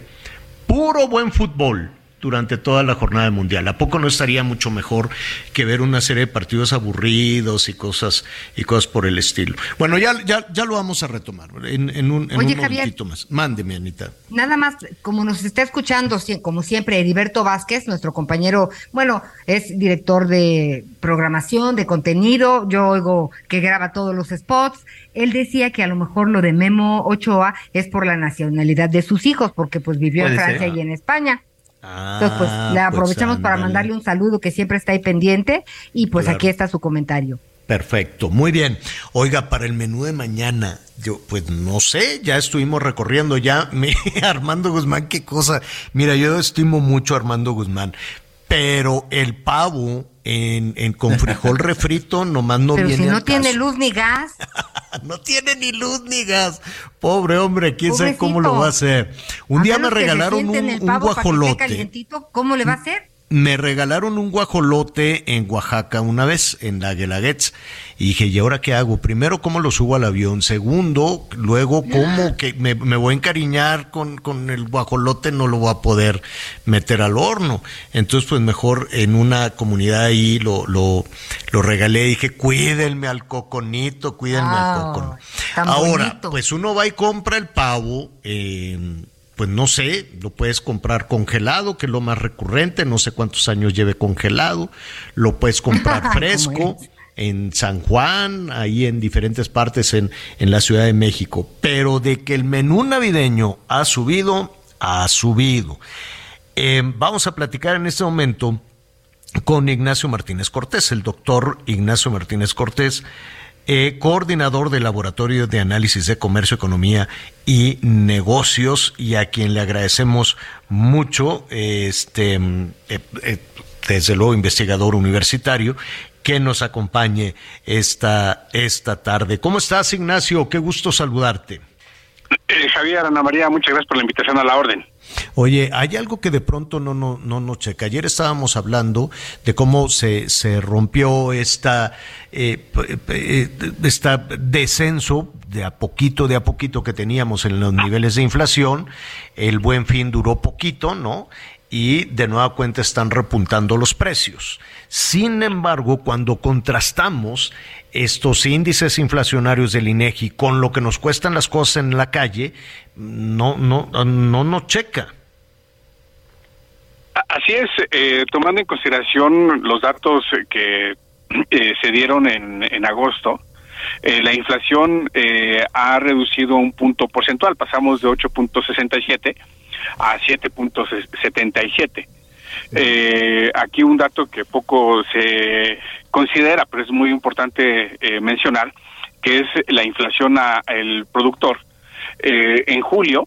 puro buen fútbol durante toda la jornada mundial. ¿A poco no estaría mucho mejor que ver una serie de partidos aburridos y cosas y cosas por el estilo? Bueno, ya, ya, ya lo vamos a retomar en, un, en un momentito más. Mándeme, Anita. Nada más, como nos está escuchando, como siempre, Heriberto Vázquez, nuestro compañero, bueno, es director de programación, de contenido, yo oigo que graba todos los spots. Él decía que a lo mejor lo de Memo Ochoa es por la nacionalidad de sus hijos, porque pues vivió en Francia y en España. Entonces, pues le pues, aprovechamos para mandarle un saludo que siempre está ahí pendiente y pues aquí está su comentario. Perfecto, muy bien. Oiga, para el menú de mañana, yo pues no sé, ya estuvimos recorriendo ya, Armando Guzmán, qué cosa. Mira, yo estimo mucho a Armando Guzmán, pero el pavo en, en con frijol refrito nomás no pero viene si no tiene luz ni gas. no tiene ni luz ni gas. Pobre hombre, quién sabe cómo lo va a hacer. Un día me regalaron un, un guajolote. ¿Cómo le va a hacer? Me regalaron un guajolote en Oaxaca una vez, en la Guelaguetz. Y dije, ¿y ahora qué hago? Primero, ¿cómo lo subo al avión? Segundo, luego, ¿cómo que me, voy a encariñar con, con, el guajolote? No lo voy a poder meter al horno. Entonces, pues mejor en una comunidad ahí lo, lo, lo regalé. Dije, cuídenme al coconito, cuídenme al coconito. Ahora, pues uno va y compra el pavo. Eh, pues no sé, lo puedes comprar congelado, que es lo más recurrente, no sé cuántos años lleve congelado, lo puedes comprar fresco en San Juan, ahí en diferentes partes en, en la Ciudad de México, pero de que el menú navideño ha subido, ha subido. Eh, vamos a platicar en este momento con Ignacio Martínez Cortés, el doctor Ignacio Martínez Cortés, eh, coordinador del Laboratorio de Análisis de Comercio, Economía y Negocios, y a quien le agradecemos mucho, este, eh, eh, desde luego investigador universitario, que nos acompañe esta, esta tarde. ¿Cómo estás, Ignacio? Qué gusto saludarte. Javier, Ana María, muchas gracias por la invitación a la orden. Oye, hay algo que de pronto no no no checa. Ayer estábamos hablando de cómo se, se rompió esta eh, eh descenso de a poquito de a poquito que teníamos en los niveles de inflación. El buen fin duró poquito, ¿no? y de nueva cuenta están repuntando los precios. Sin embargo, cuando contrastamos estos índices inflacionarios del INEGI con lo que nos cuestan las cosas en la calle, no no no no checa. Así es, eh, tomando en consideración los datos que eh, se dieron en, agosto, eh, la inflación ha reducido un punto porcentual, pasamos de 8.67 a 7.77. Eh, aquí un dato que poco se considera, pero es muy importante eh, mencionar, que es la inflación al productor. Eh, en julio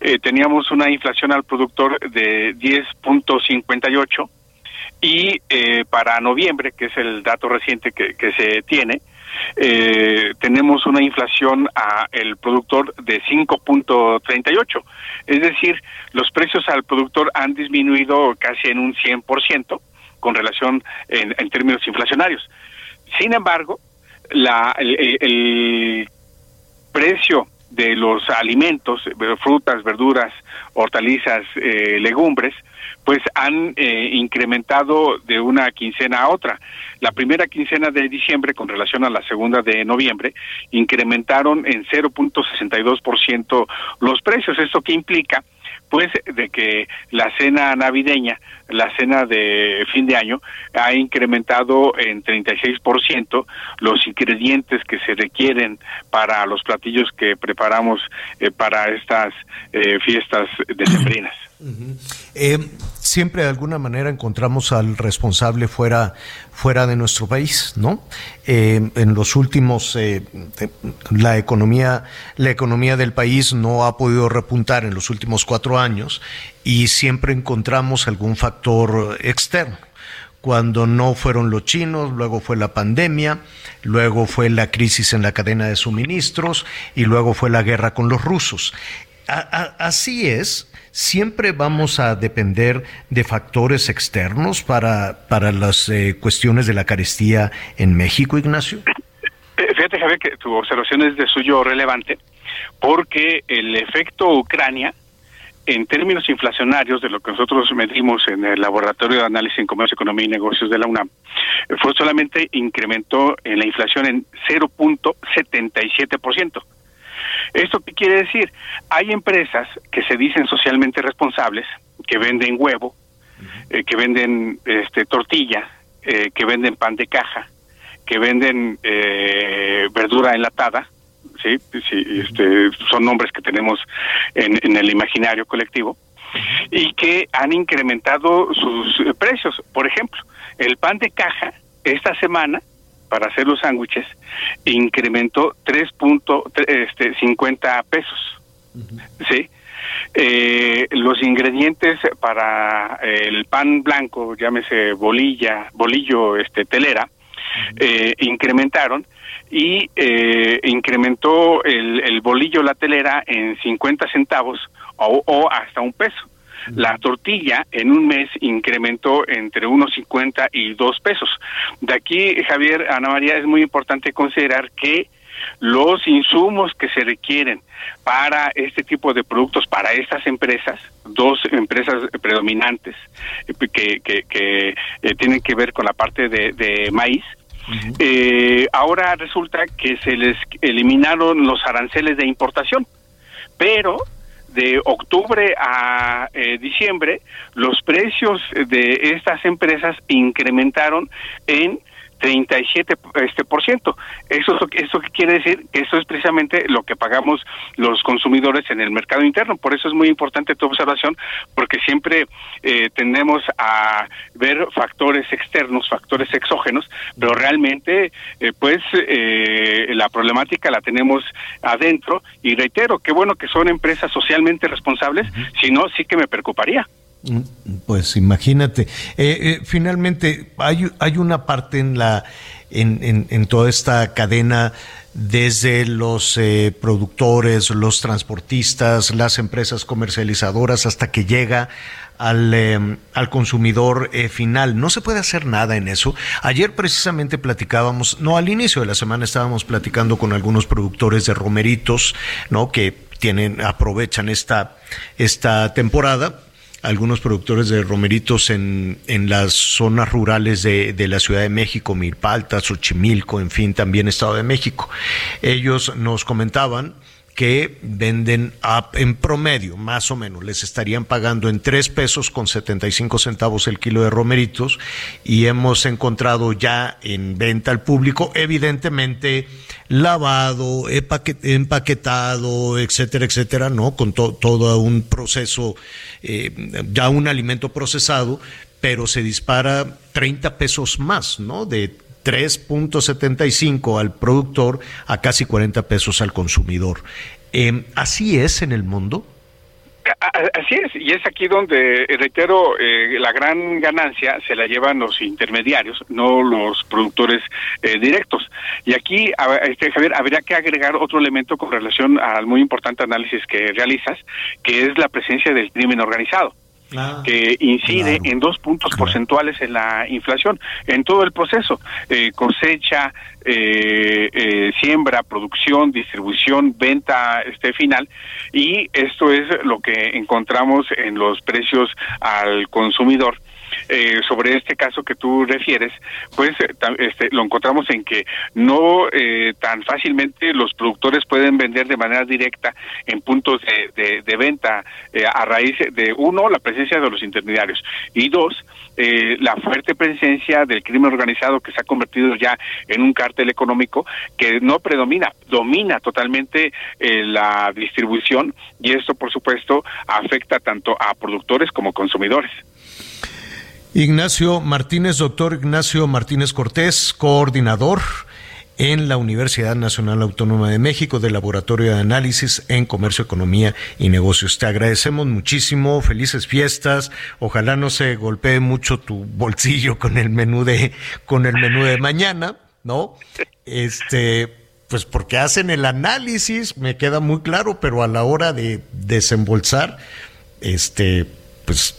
eh, teníamos una inflación al productor de 10.58 y para noviembre, que es el dato reciente que se tiene, eh, tenemos una inflación a el productor de 5.38. Es decir, los precios al productor han disminuido casi en un 100% con relación en, términos inflacionarios. Sin embargo, la, el, el precio de los alimentos, frutas, verduras, hortalizas, eh, legumbres, pues han eh, incrementado de una quincena a otra. La primera quincena de diciembre con relación a la segunda de noviembre incrementaron en 0.62% los precios. ¿Esto qué implica? Pues de que la cena navideña, la cena de fin de año, ha incrementado en 36% los ingredientes que se requieren para los platillos que preparamos eh, para estas eh, fiestas decembrinas. eh, siempre de alguna manera encontramos al responsable fuera, fuera de nuestro país, ¿no? Eh, en los últimos, eh, la economía, la economía del país no ha podido repuntar en los últimos cuatro años y siempre encontramos algún factor externo cuando no fueron los chinos, luego fue la pandemia, luego fue la crisis en la cadena de suministros y luego fue la guerra con los rusos. así es, siempre vamos a depender de factores externos para, para las eh, cuestiones de la carestía en México, Ignacio. Eh, fíjate, Javier, que tu observación es de suyo relevante, porque el efecto Ucrania en términos inflacionarios de lo que nosotros medimos en el Laboratorio de Análisis en Comercio, Economía y Negocios de la UNAM, fue solamente incrementó en la inflación en 0.77%. ¿Esto qué quiere decir? Hay empresas que se dicen socialmente responsables, que venden huevo, eh, que venden este, tortilla, eh, que venden pan de caja, que venden eh, verdura enlatada, ¿sí? sí este, son nombres que tenemos en, en el imaginario colectivo, y que han incrementado sus precios. Por ejemplo, el pan de caja esta semana para hacer los sándwiches incrementó 3.50 este, pesos. ¿Sí? Eh, los ingredientes para el pan blanco, llámese bolilla, bolillo, este, telera, eh, incrementaron y eh, incrementó el, el, bolillo la telera en 50 centavos o, o hasta un peso. La tortilla en un mes incrementó entre unos 50 y 2 pesos. De aquí, Javier, Ana María, es muy importante considerar que los insumos que se requieren para este tipo de productos, para estas empresas, dos empresas predominantes que, que, que eh, tienen que ver con la parte de, de maíz, eh, ahora resulta que se les eliminaron los aranceles de importación, pero de octubre a eh, diciembre, los precios de estas empresas incrementaron en 37 este por ciento. Eso eso quiere decir que eso es precisamente lo que pagamos los consumidores en el mercado interno. Por eso es muy importante tu observación porque siempre eh, tendemos a ver factores externos, factores exógenos, pero realmente eh, pues eh, la problemática la tenemos adentro y reitero, qué bueno que son empresas socialmente responsables, si no sí que me preocuparía. Pues imagínate. Eh, eh, finalmente, hay, hay una parte en, la, en, en, toda esta cadena desde los eh, productores, los transportistas, las empresas comercializadoras, hasta que llega al, em, al consumidor final. No se puede hacer nada en eso. Ayer precisamente platicábamos, no, al inicio de la semana estábamos platicando con algunos productores de romeritos, ¿no? Que tienen, aprovechan esta, esta temporada algunos productores de romeritos en, en las zonas rurales de, de, la Ciudad de México, Milpalta, Xochimilco, en fin, también Estado de México. Ellos nos comentaban que venden en promedio, más o menos, les estarían pagando en tres pesos con 75 centavos el kilo de romeritos y hemos encontrado ya en venta al público, evidentemente lavado, empaquetado, etcétera, etcétera, ¿no? Con todo un proceso, eh, ya un alimento procesado, pero se dispara 30 pesos más, ¿no? De 3.75 al productor a casi 40 pesos al consumidor. Eh, ¿Así es en el mundo? Así es, y es aquí donde, reitero, eh, la gran ganancia se la llevan los intermediarios, no los productores eh, directos. Y aquí, este, Javier, habría que agregar otro elemento con relación al muy importante análisis que realizas, que es la presencia del crimen organizado. Ah, que incide en dos puntos porcentuales en la inflación en todo el proceso eh, cosecha eh, eh, siembra producción distribución venta este final y esto es lo que encontramos en los precios al consumidor eh, sobre este caso que tú refieres, pues eh, este, lo encontramos en que no eh, tan fácilmente los productores pueden vender de manera directa en puntos de, de, venta a raíz de, uno, la presencia de los intermediarios y dos, la fuerte presencia del crimen organizado que se ha convertido ya en un cártel económico que no predomina, domina totalmente la distribución y esto por supuesto afecta tanto a productores como consumidores. Ignacio Martínez, doctor Ignacio Martínez Cortés, coordinador en la Universidad Nacional Autónoma de México del Laboratorio de Análisis en Comercio, Economía y Negocios. Te agradecemos muchísimo, felices fiestas. Ojalá no se golpee mucho tu bolsillo con el menú de con el menú de mañana, ¿no? Este, pues porque hacen el análisis, me queda muy claro, pero a la hora de desembolsar, este, pues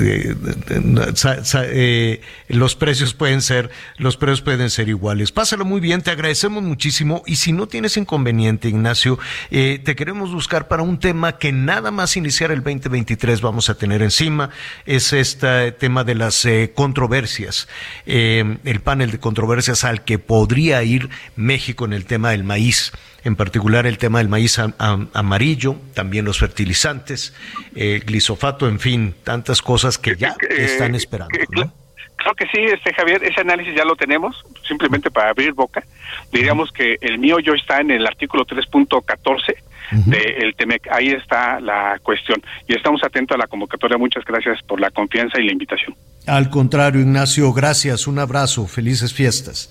eh, los precios pueden ser los precios pueden ser iguales. Pásalo muy bien, te agradecemos muchísimo. Y si no tienes inconveniente, Ignacio, eh, te queremos buscar para un tema que nada más iniciar el 2023 vamos a tener encima, es este tema de las eh, controversias, el panel de controversias al que podría ir México en el tema del maíz en particular el tema del maíz amarillo, también los fertilizantes, el glisofato, en fin, tantas cosas que ya están esperando. Creo que sí, este Javier, ese análisis ya lo tenemos, simplemente para abrir boca. Diríamos que el mío yo está en el artículo 3.14 del TEMEC. Ahí está la cuestión. Y estamos atentos a la convocatoria. Muchas gracias por la confianza y la invitación. Al contrario, Ignacio, gracias. Un abrazo. Felices fiestas.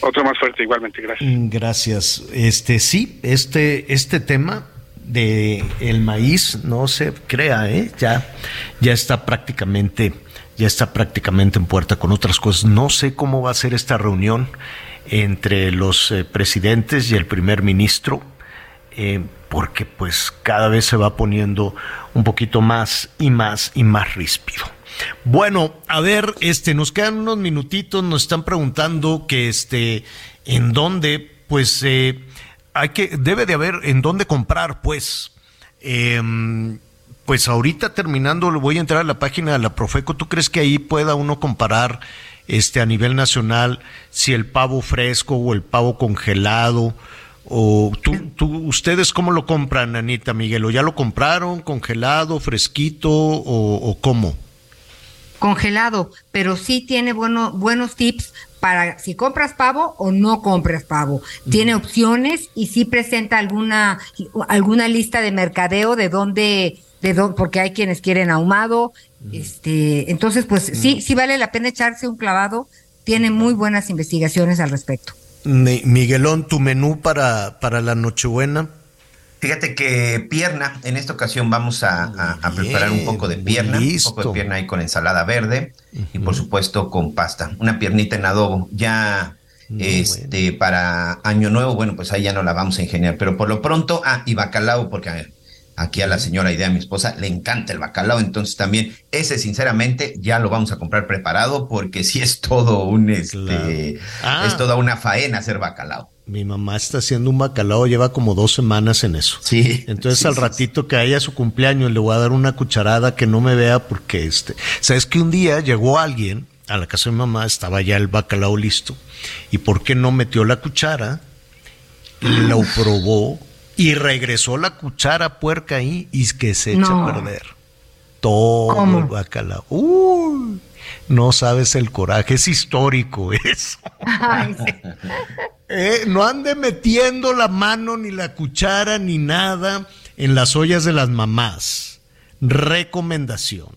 Otro más fuerte, igualmente, gracias. Mm, gracias. Este, sí, este, este tema de el maíz no se crea, ¿eh? ya, ya está prácticamente, ya está prácticamente en puerta con otras cosas. No sé cómo va a ser esta reunión entre los eh, presidentes y el primer ministro, eh, porque pues cada vez se va poniendo un poquito más y más y más ríspido. Bueno, a ver, este, nos quedan unos minutitos, nos están preguntando que este, en dónde, pues, eh, hay que, debe de haber en dónde comprar, pues. Em, pues ahorita terminando, voy a entrar a la página de la Profeco. ¿Tú crees que ahí pueda uno comparar este a nivel nacional si el pavo fresco o el pavo congelado? ¿O tú, tú, ustedes cómo lo compran, Anita Miguel? ¿O ya lo compraron congelado, fresquito o, o cómo? Congelado, pero sí tiene bueno, buenos tips para si compras pavo o no compras pavo. Tiene opciones y sí presenta alguna, alguna lista de mercadeo de dónde, de dónde, porque hay quienes quieren ahumado. Este, entonces, pues sí, sí vale la pena echarse un clavado. Tiene muy buenas investigaciones al respecto. Miguelón, tu menú para, para la Nochebuena. Fíjate que pierna, en esta ocasión vamos a, preparar un poco de pierna, un poco de pierna ahí con ensalada verde y por supuesto con pasta, una piernita en adobo. Ya este para año nuevo, bueno, pues ahí ya no la vamos a ingeniar, pero por lo pronto, ah, y bacalao, porque aquí a la señora idea, mi esposa, le encanta el bacalao, entonces también ese sinceramente ya lo vamos a comprar preparado porque sí es todo un este ah. es toda una faena hacer bacalao. Mi mamá está haciendo un bacalao, lleva como dos semanas en eso. Sí. Entonces al ratito que haya su cumpleaños le voy a dar una cucharada que no me vea porque este, sabes que un día llegó alguien a la casa de mi mamá, estaba ya el bacalao listo y por qué no metió la cuchara, lo probó y regresó la cuchara puerca ahí y que se echa a perder todo el bacalao. Uy, no sabes el coraje, es histórico eso. Ay, sí. Eh, no ande metiendo la mano, ni la cuchara, ni nada en las ollas de las mamás. Recomendación.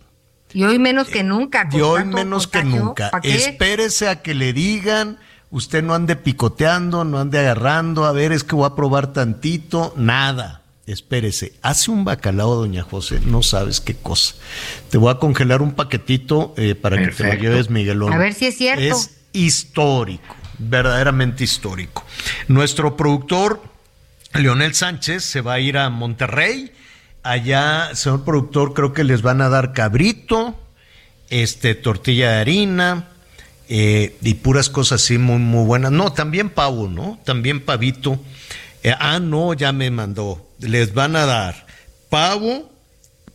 Y hoy menos que nunca. Y hoy menos que nunca. Espérese a que le digan, usted no ande picoteando, no ande agarrando, a ver, es que voy a probar tantito, nada. Espérese, hace un bacalao, doña José, no sabes qué cosa. Te voy a congelar un paquetito eh, para que te lo lleves, Miguelón. A ver si es cierto. Es histórico verdaderamente histórico. Nuestro productor, Leonel Sánchez, se va a ir a Monterrey. Allá, señor productor, creo que les van a dar cabrito, este, tortilla de harina, eh, y puras cosas así muy, muy buenas. No, también pavo, ¿no? También pavito. Eh, ah, no, ya me mandó. Les van a dar pavo,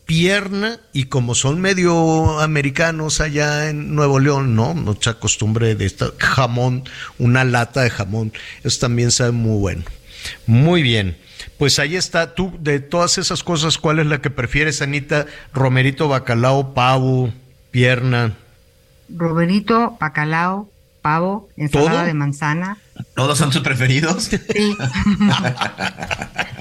pierna y como son medio americanos allá en Nuevo León, ¿no? Mucha costumbre de esta jamón, una lata de jamón. Eso también sabe muy bueno. Muy bien. Pues ahí está. Tú, de todas esas cosas, ¿cuál es la que prefieres, Anita? Romerito, bacalao, pavo, pierna. Romerito, bacalao, pavo, ensalada de manzana. ¿Todos son sus preferidos? Sí.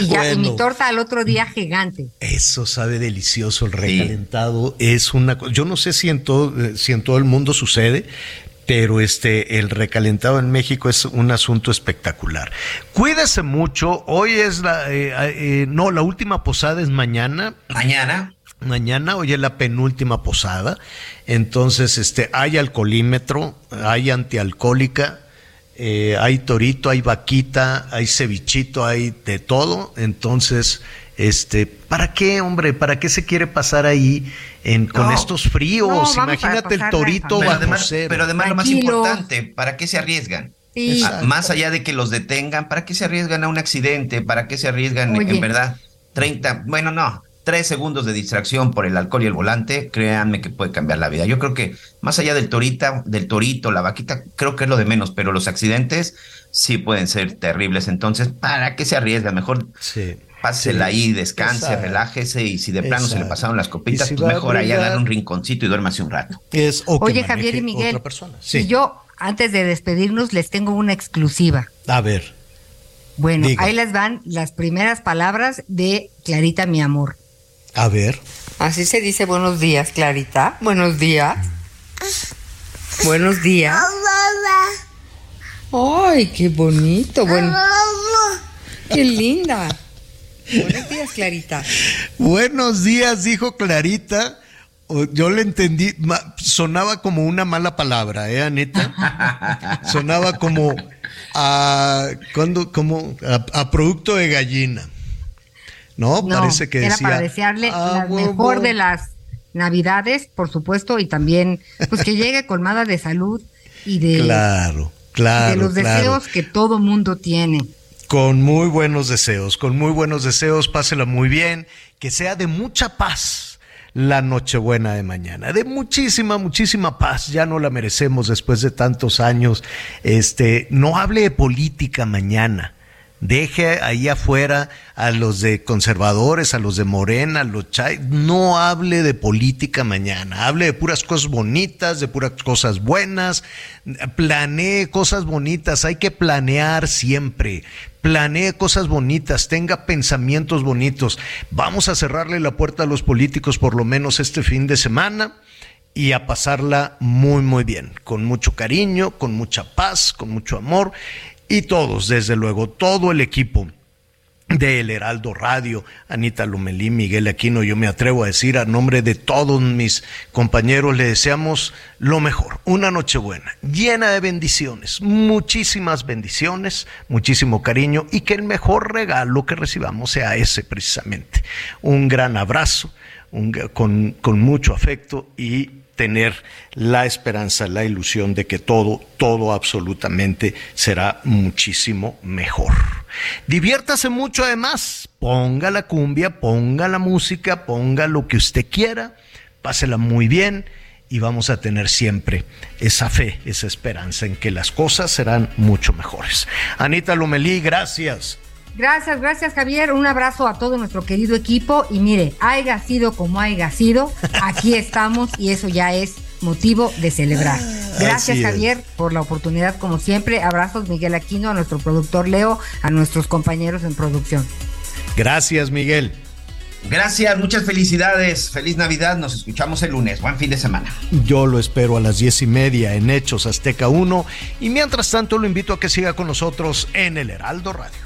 y, ya, y mi torta al otro día gigante. Eso sabe delicioso, el recalentado es una cosa. Yo no sé si en todo, si en todo el mundo sucede, pero este el recalentado en México es un asunto espectacular. Cuídese mucho. Hoy es la eh, eh, no la última posada es mañana. Mañana. Mañana hoy es la penúltima posada. Entonces este hay alcoholímetro, hay antialcohólica eh, hay torito, hay vaquita, hay cevichito, hay de todo. Entonces, este, ¿para qué, hombre? ¿Para qué se quiere pasar ahí en, con estos fríos? Imagínate el torito pero además, pero además lo más importante, ¿para qué se arriesgan? más allá de que los detengan, ¿para qué se arriesgan a un accidente? ¿Para qué se arriesgan en verdad? 30, bueno, no, tres segundos de distracción por el alcohol y el volante, créanme que puede cambiar la vida. Yo creo que más allá del torita, del torito, la vaquita, creo que es lo de menos, pero los accidentes sí pueden ser terribles. Entonces, ¿para qué se arriesga? Mejor sí. pásela ahí, descanse, relájese y si de plano se le pasaron las copitas, pues mejor allá dar un rinconcito y duérmase un rato. Es, Oye, Javier y Miguel, si yo antes de despedirnos les tengo una exclusiva. A ver. Bueno, ahí les van las primeras palabras de Clarita, mi amor. A ver. Así se dice buenos días, Clarita. Buenos días. Buenos días. Ay, qué bonito. Bueno, qué linda. Buenos días, Clarita. Buenos días, dijo Clarita yo le entendí, sonaba como una mala palabra, ¿eh, Anita? sonaba como a, cuando, como a, producto de gallina. ¿No? Parece que era para desearle la mejor de las navidades, por supuesto, y también pues que llegue colmada de salud y de, claro, claro, de los deseos que todo mundo tiene. Con muy buenos deseos, con muy buenos deseos, pásela muy bien, que sea de mucha paz la Nochebuena de mañana. De muchísima, muchísima paz. Ya no la merecemos después de tantos años. Este, no hable de política mañana. Deje ahí afuera a los de conservadores, a los de Morena, a los chay. No hable de política mañana. Hable de puras cosas bonitas, de puras cosas buenas. Planee cosas bonitas. Hay que planear siempre planee cosas bonitas, tenga pensamientos bonitos. Vamos a cerrarle la puerta a los políticos por lo menos este fin de semana y a pasarla muy, muy bien, con mucho cariño, con mucha paz, con mucho amor y todos, desde luego, todo el equipo de El Heraldo Radio, Anita Lumelí, Miguel Aquino, yo me atrevo a decir a nombre de todos mis compañeros, le deseamos lo mejor, una noche buena, llena de bendiciones, muchísimas bendiciones, muchísimo cariño y que el mejor regalo que recibamos sea ese precisamente, un gran abrazo, con, con mucho afecto y tener la esperanza, la ilusión de que todo, todo absolutamente será muchísimo mejor. Diviértase mucho además, ponga la cumbia, ponga la música, ponga lo que usted quiera, pásela muy bien y vamos a tener siempre esa fe, esa esperanza en que las cosas serán mucho mejores. Anita Lomelí, gracias. Gracias, gracias Javier. Un abrazo a todo nuestro querido equipo. Y mire, haya sido como haya sido, aquí estamos y eso ya es motivo de celebrar. Gracias Javier por la oportunidad como siempre. Abrazos Miguel Aquino, a nuestro productor Leo, a nuestros compañeros en producción. Gracias Miguel. Gracias, muchas felicidades. Feliz Navidad. Nos escuchamos el lunes. Buen fin de semana. Yo lo espero a las diez y media en Hechos Azteca 1. Y mientras tanto, lo invito a que siga con nosotros en el Heraldo Radio.